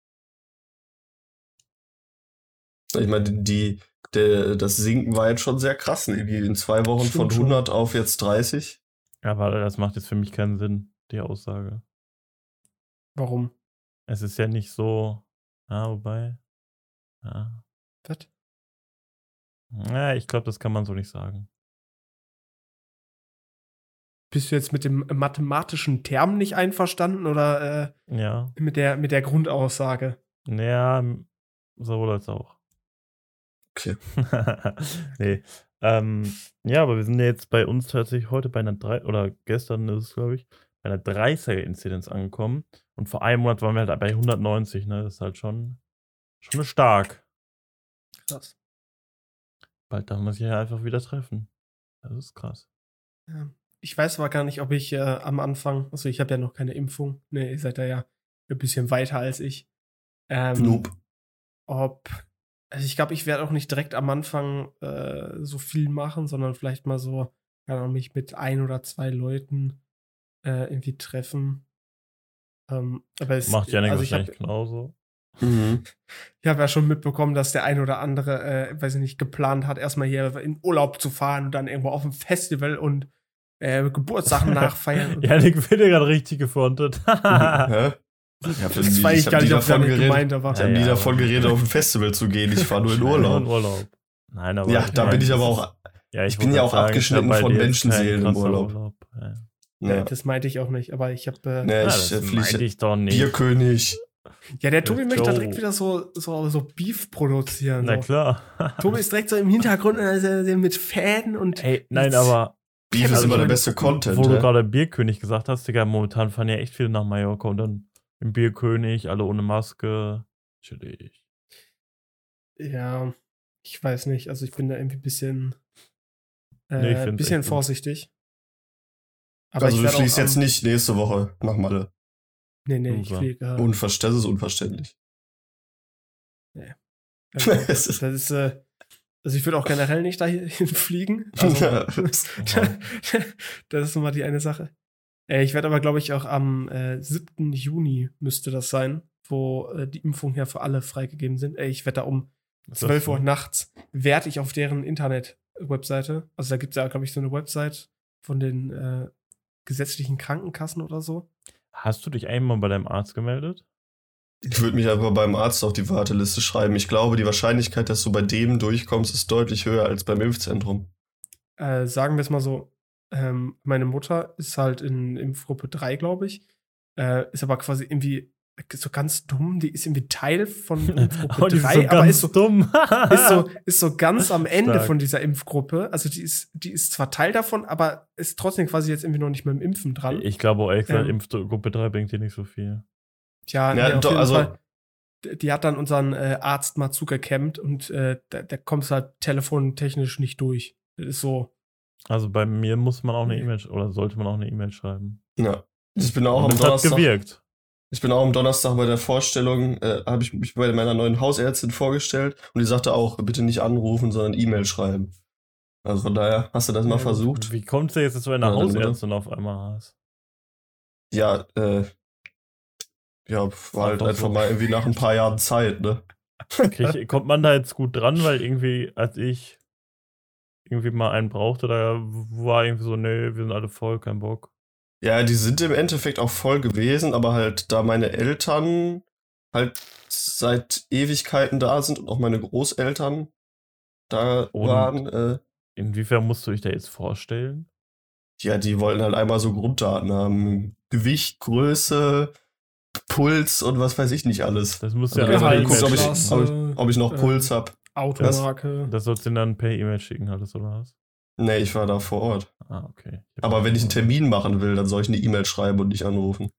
Ich meine, die, der, das Sinken war jetzt schon sehr krass. Irgendwie in zwei Wochen von schon. 100 auf jetzt 30. aber das macht jetzt für mich keinen Sinn, die Aussage. Warum? Es ist ja nicht so. Ja, wobei. Ja. Was? Ja, ich glaube, das kann man so nicht sagen. Bist du jetzt mit dem mathematischen Term nicht einverstanden oder Ja. äh, mit, der, mit der Grundaussage? Ja, sowohl als auch. Okay. (laughs) nee. Ähm, ja, aber wir sind ja jetzt bei uns tatsächlich heute bei einer 3, oder gestern ist es, glaube ich, bei einer 30er-Inzidenz angekommen. Und vor einem Monat waren wir halt bei 190, ne? Das ist halt schon, schon stark. Krass. Bald darf man sich ja einfach wieder treffen. Das ist krass. Ja. Ich weiß aber gar nicht, ob ich äh, am Anfang, also ich habe ja noch keine Impfung. Ne, ihr seid da ja ein bisschen weiter als ich. Ähm, Noob. ob, also ich glaube, ich werde auch nicht direkt am Anfang äh, so viel machen, sondern vielleicht mal so, Ahnung, mich mit ein oder zwei Leuten äh, irgendwie treffen. Ähm, aber es, Macht Janik also ich wahrscheinlich habe genauso. Mhm. ich hab ja schon mitbekommen, dass der ein oder andere, äh, weiß ich nicht, geplant hat, erstmal hier in Urlaub zu fahren und dann irgendwo auf ein Festival und äh, Geburtssachen (laughs) nachfeiern. und- Janik wird ja gerade richtig gefrontet. (laughs) Hä? Ja, das war ich hab gar nie nicht davon Janik geredet. gemeint, aber Ich habe Ja, nie ja, davon geredet, auf ein Festival zu gehen. Ich fahre nur in Urlaub. in Urlaub. Nein, aber. Ja, da bin ich aber auch. Ja, ich bin wollte ja auch sagen, abgeschnitten von Menschenseelen im krasser Urlaub. Ja, Ja. Das meinte ich auch nicht, aber ich habe. Äh, Nee, Ja, ich das äh, meinte ich doch nicht. Bierkönig. ja, der Tobi möchte da direkt wieder so, so, so Beef produzieren. Na So. klar. (laughs) Tobi ist direkt so im Hintergrund äh, mit Fäden und. Ey, nein, aber Beef ist Also immer der beste Content. wo du gerade Bierkönig gesagt hast, Digga, momentan fahren ja echt viele nach Mallorca und dann im Bierkönig, alle ohne Maske. Chillig. Ja, ich weiß nicht. Also ich bin da irgendwie ein bisschen, äh, Nee, ich bisschen gut. vorsichtig. Aber Also ich du am- jetzt nicht nächste Woche nach Malle. Nee, nee, ich Loser. fliege. Äh, Unver (laughs) das ist unverständlich. also, das ist, äh, also ich würde auch generell nicht dahin (laughs) fliegen. (laughs) Also, Ja. das ist mal die eine Sache. Äh, ich werde aber, glaube ich, auch am äh, 7. Juni müsste das sein, wo äh, die Impfungen ja für alle freigegeben sind. Äh, ich werde da um Was ist das 12 Uhr nachts, werde ich auf deren Internet-Webseite, also da gibt es ja, glaube ich, so eine Website von den äh, gesetzlichen Krankenkassen oder so. Hast du dich einmal bei deinem Arzt gemeldet? Ich würde mich einfach beim Arzt auf die Warteliste schreiben. Ich glaube, die Wahrscheinlichkeit, dass du bei dem durchkommst, ist deutlich höher als beim Impfzentrum. Äh, sagen wir es mal so, ähm, meine Mutter ist halt in Impfgruppe 3, glaube ich, äh, ist aber quasi irgendwie so ganz dumm, die ist irgendwie Teil von Impfgruppe (laughs) Oh, die ist 3, so aber ganz ist so, dumm. ist so, (laughs) ist so ganz am Ende Stark. von dieser Impfgruppe. Also die ist, die ist zwar Teil davon, aber ist trotzdem quasi jetzt irgendwie noch nicht mit dem Impfen dran. ich glaube auch ehrlich gesagt, Ähm. Impfgruppe 3 bringt dir nicht so viel. Ja, Ja, nee, doch, also- Fall. Die hat dann unseren äh, Arzt mal zugecampt und äh, da, da kommst du halt telefontechnisch nicht durch. Das ist so. Also bei mir muss man auch eine. E-Mail oder sollte man auch eine E-Mail schreiben. Ja. Ich bin auch Und am das hat Donnerstag. gewirkt. Ich bin auch am Donnerstag bei der Vorstellung, äh, habe ich mich bei meiner neuen Hausärztin vorgestellt und die sagte auch, bitte nicht anrufen, sondern E-Mail schreiben. Also von daher, hast du das mal Ja, versucht? Wie kommt es jetzt, dass du eine Ja? Hausärztin auf einmal hast? Ja, äh, ja, war halt Einfach einfach so. mal irgendwie nach ein paar Jahren Zeit, ne? Krieg, kommt man da jetzt gut dran, weil irgendwie, als ich irgendwie mal einen brauchte, da war irgendwie so, nee, wir sind alle voll, kein Bock. Ja, die sind im Endeffekt auch voll gewesen, aber halt, da meine Eltern halt seit Ewigkeiten da sind und auch meine Großeltern da Und? waren, äh, Inwiefern musst du dich da jetzt vorstellen? ja, die wollten halt einmal so Grunddaten haben. Gewicht, Größe, Puls und was weiß ich nicht alles. Das musst du Also ja geguckt, ob ich, ob, ich, ob ich noch äh, Puls hab. Automarke. Das sollst du dann per E-Mail schicken, alles, oder was? Nee, ich war da vor Ort. Ah, okay. Aber wenn ich einen. Termin machen will, dann soll ich eine E-Mail schreiben und nicht anrufen.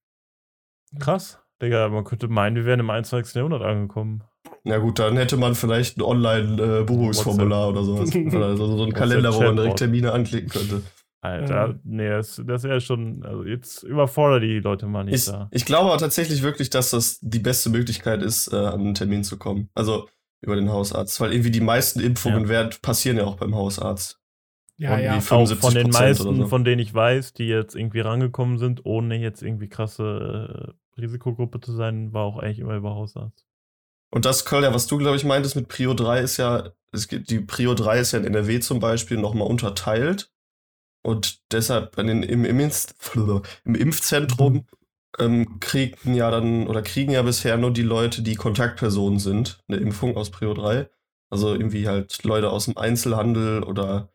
Krass. Digga, man könnte meinen, wir wären im 21. Jahrhundert angekommen. Na gut, dann hätte man vielleicht ein Online-Buchungsformular oder sowas. Oder so, so ein (laughs) WhatsApp Kalender, wo man direkt. Termine anklicken könnte. Alter, Ähm. nee, das, das wäre schon, also jetzt überfordert die Leute mal nicht Ich, da. ich glaube aber tatsächlich wirklich, dass das die beste Möglichkeit ist, äh, an einen Termin zu kommen. Also über den Hausarzt. Weil irgendwie die meisten Impfungen Ja. werden, passieren ja auch beim Hausarzt. Ja, ja. von 75% den meisten, so. von denen ich weiß, die jetzt irgendwie rangekommen sind, ohne jetzt irgendwie krasse äh, Risikogruppe zu sein, war auch eigentlich immer über Hausarzt. Und das, Kölner, was du, glaube ich, meintest mit Prio 3 ist ja, es gibt, die Prio 3 ist ja in NRW zum Beispiel nochmal unterteilt. Und deshalb den, im, im, (laughs) im Impfzentrum ähm, kriegen ja dann oder kriegen ja bisher nur die Leute, die Kontaktpersonen sind, eine Impfung aus Prio 3. Also irgendwie halt Leute aus dem Einzelhandel oder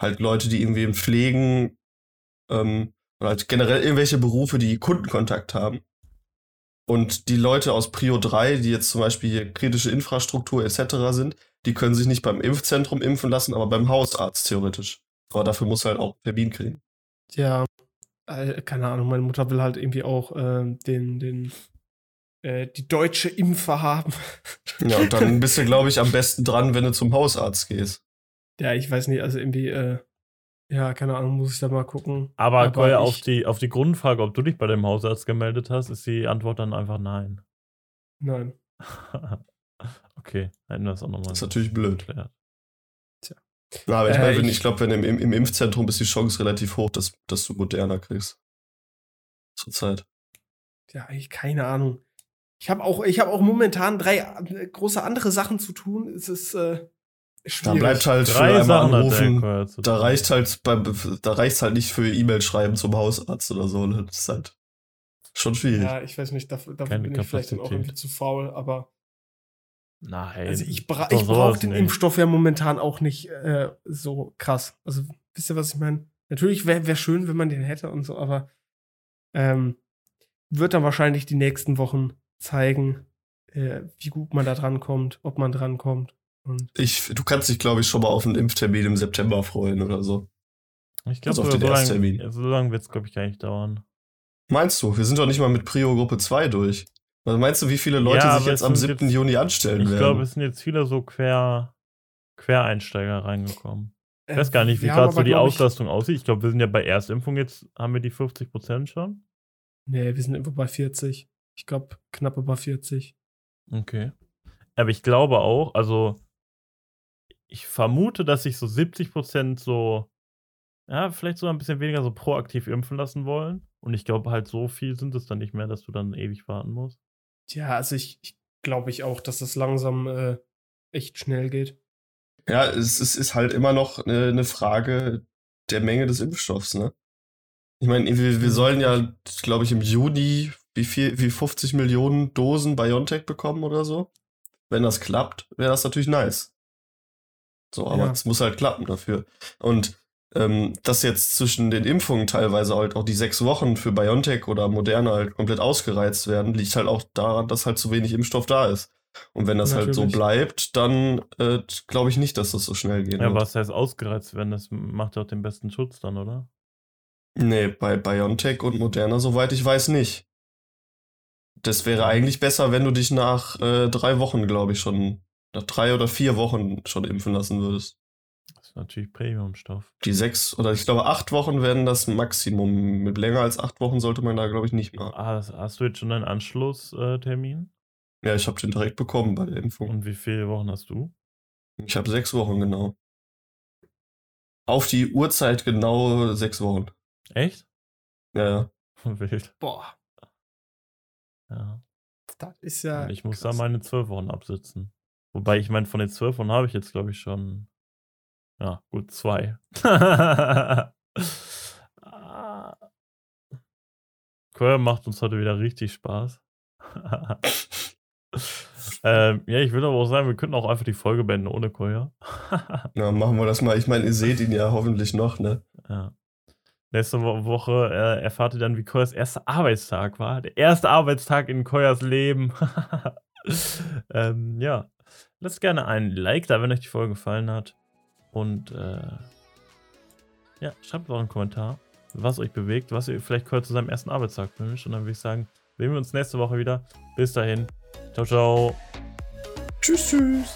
halt Leute, die irgendwie im Pflegen ähm, oder halt generell irgendwelche Berufe, die Kundenkontakt haben. Und die Leute aus Prio 3, die jetzt zum Beispiel hier kritische Infrastruktur etc. sind, die können sich nicht beim Impfzentrum impfen lassen, aber beim Hausarzt theoretisch. Aber dafür muss halt auch Termin kriegen. Ja, äh, keine Ahnung, meine Mutter will halt irgendwie auch ähm, den, den, äh, die deutsche Impfe haben. (laughs) Ja, und dann bist du, glaube ich, am besten dran, wenn du zum Hausarzt gehst. ja, ich weiß nicht, also irgendwie, äh, ja, keine Ahnung, muss ich da mal gucken. Aber, Aber auf, die, auf die Grundfrage, ob du dich bei dem Hausarzt gemeldet hast, ist die Antwort dann einfach nein. Nein. (laughs) okay, hätten wir das auch nochmal Das ist natürlich blöd. geklärt. Na, aber ich Äh, ich- ich glaube, wenn im, im, im Impfzentrum ist die Chance relativ hoch, dass, dass du Moderna kriegst. Zurzeit. Ja, ich, keine Ahnung. Ich habe auch, ich habe auch momentan drei äh, große andere Sachen zu tun. Es ist äh, Da schwierig. bleibt halt für Drei einmal Sachen hat der anrufen. Da reicht halt beim, da reicht's halt nicht für E-Mail schreiben zum Hausarzt oder so. ne? Das ist halt schon schwierig. Ja, ich weiß nicht, dafür, dafür bin ich vielleicht dann auch irgendwie zu faul, aber Nein. also ich, bra ich brauche den nicht. Impfstoff ja momentan auch nicht äh, so krass. Also wisst ihr, was ich meine? Natürlich wäre wär schön, wenn man den hätte und so, aber ähm, wird dann wahrscheinlich die nächsten Wochen zeigen, äh, wie gut man da dran kommt, ob man dran kommt. Und Ich, du kannst dich, glaube ich, schon mal auf einen Impftermin im September freuen oder so. Ich Also glaube, auf so den lange so lang wird es, glaube ich, gar nicht dauern. Meinst du? Wir sind doch nicht mal mit Prio Gruppe 2 durch. Was meinst du, wie viele Leute Ja, sich jetzt am sind 7. jetzt- Juni anstellen Ich werden? glaube, es sind jetzt viele so Quer, Quereinsteiger reingekommen. Ich äh, weiß gar nicht, wie gerade so die glaub ich, Auslastung aussieht. Ich glaube, wir sind ja bei Erstimpfung jetzt, haben wir die 50% schon. Nee, wir sind irgendwo bei 40. Ich glaube, knapp über 40. Okay. Aber ich glaube auch, also ich vermute, dass sich so 70% so, ja, vielleicht sogar ein bisschen weniger so proaktiv impfen lassen wollen. Und ich glaube halt, so viel sind es dann nicht mehr, dass du dann ewig warten musst. Ja, also ich, ich glaube ich auch, dass das langsam äh, echt schnell geht. Ja, es, es ist halt immer noch eine, eine Frage der Menge des Impfstoffs, ne? Ich meine, wir, wir sollen ja, glaube ich, im Juni wie viel, wie 50 Millionen Dosen BioNTech bekommen oder so. Wenn das klappt, wäre das natürlich nice. So, aber Ja. es muss halt klappen dafür. Und ähm, dass jetzt zwischen den Impfungen teilweise halt auch die sechs Wochen für BioNTech oder Moderna halt komplett ausgereizt werden, liegt halt auch daran, dass halt zu wenig Impfstoff da ist. Und wenn das halt so Natürlich. bleibt, dann äh, glaube ich nicht, dass das so schnell geht. Ja, was heißt ausgereizt werden? Das macht ja auch den besten Schutz dann, oder? Nee, bei BioNTech und Moderna, soweit ich weiß, nicht. Das wäre eigentlich besser, wenn du dich nach äh, drei Wochen, glaube ich, schon, nach drei oder vier Wochen schon impfen lassen würdest. Ist natürlich Premium-Stoff. Die sechs oder ich glaube acht Wochen werden das Maximum. Mit länger als acht Wochen sollte man da, glaube ich, nicht mehr. Ah, hast du jetzt schon einen Anschlusstermin? Ja, ich habe den direkt bekommen bei der Impfung. Und wie viele Wochen hast du? Ich habe sechs Wochen genau. Auf die Uhrzeit genau sechs Wochen. Echt? Ja, ja. (laughs) Wild. Boah, Ja. das ist ja. Ich muss krass. da meine zwölf Wochen absitzen. Wobei, ich meine, von den zwölf Wochen habe ich jetzt, glaube ich, schon. Ja, gut, zwei. (laughs) Queer macht uns heute wieder richtig Spaß. (laughs) ähm, ja, ich würde aber auch sagen, wir könnten auch einfach die Folge beenden ohne Koya. (laughs) Na, machen wir das mal. Ich meine, ihr seht ihn ja hoffentlich noch, ne? ja. Nächste Wo Woche äh, erfahrt ihr dann, wie Koyas erster Arbeitstag war. Der erste Arbeitstag in Koyas Leben. ähm, ja. Lasst gerne ein Like da, wenn euch die Folge gefallen hat. Und äh, ja, schreibt auch einen Kommentar, was euch bewegt, was ihr vielleicht Koya zu seinem ersten Arbeitstag wünscht. Und dann würde ich sagen, sehen wir uns nächste Woche wieder. Bis dahin. Ciao, ciao. Tschüss, tschüss.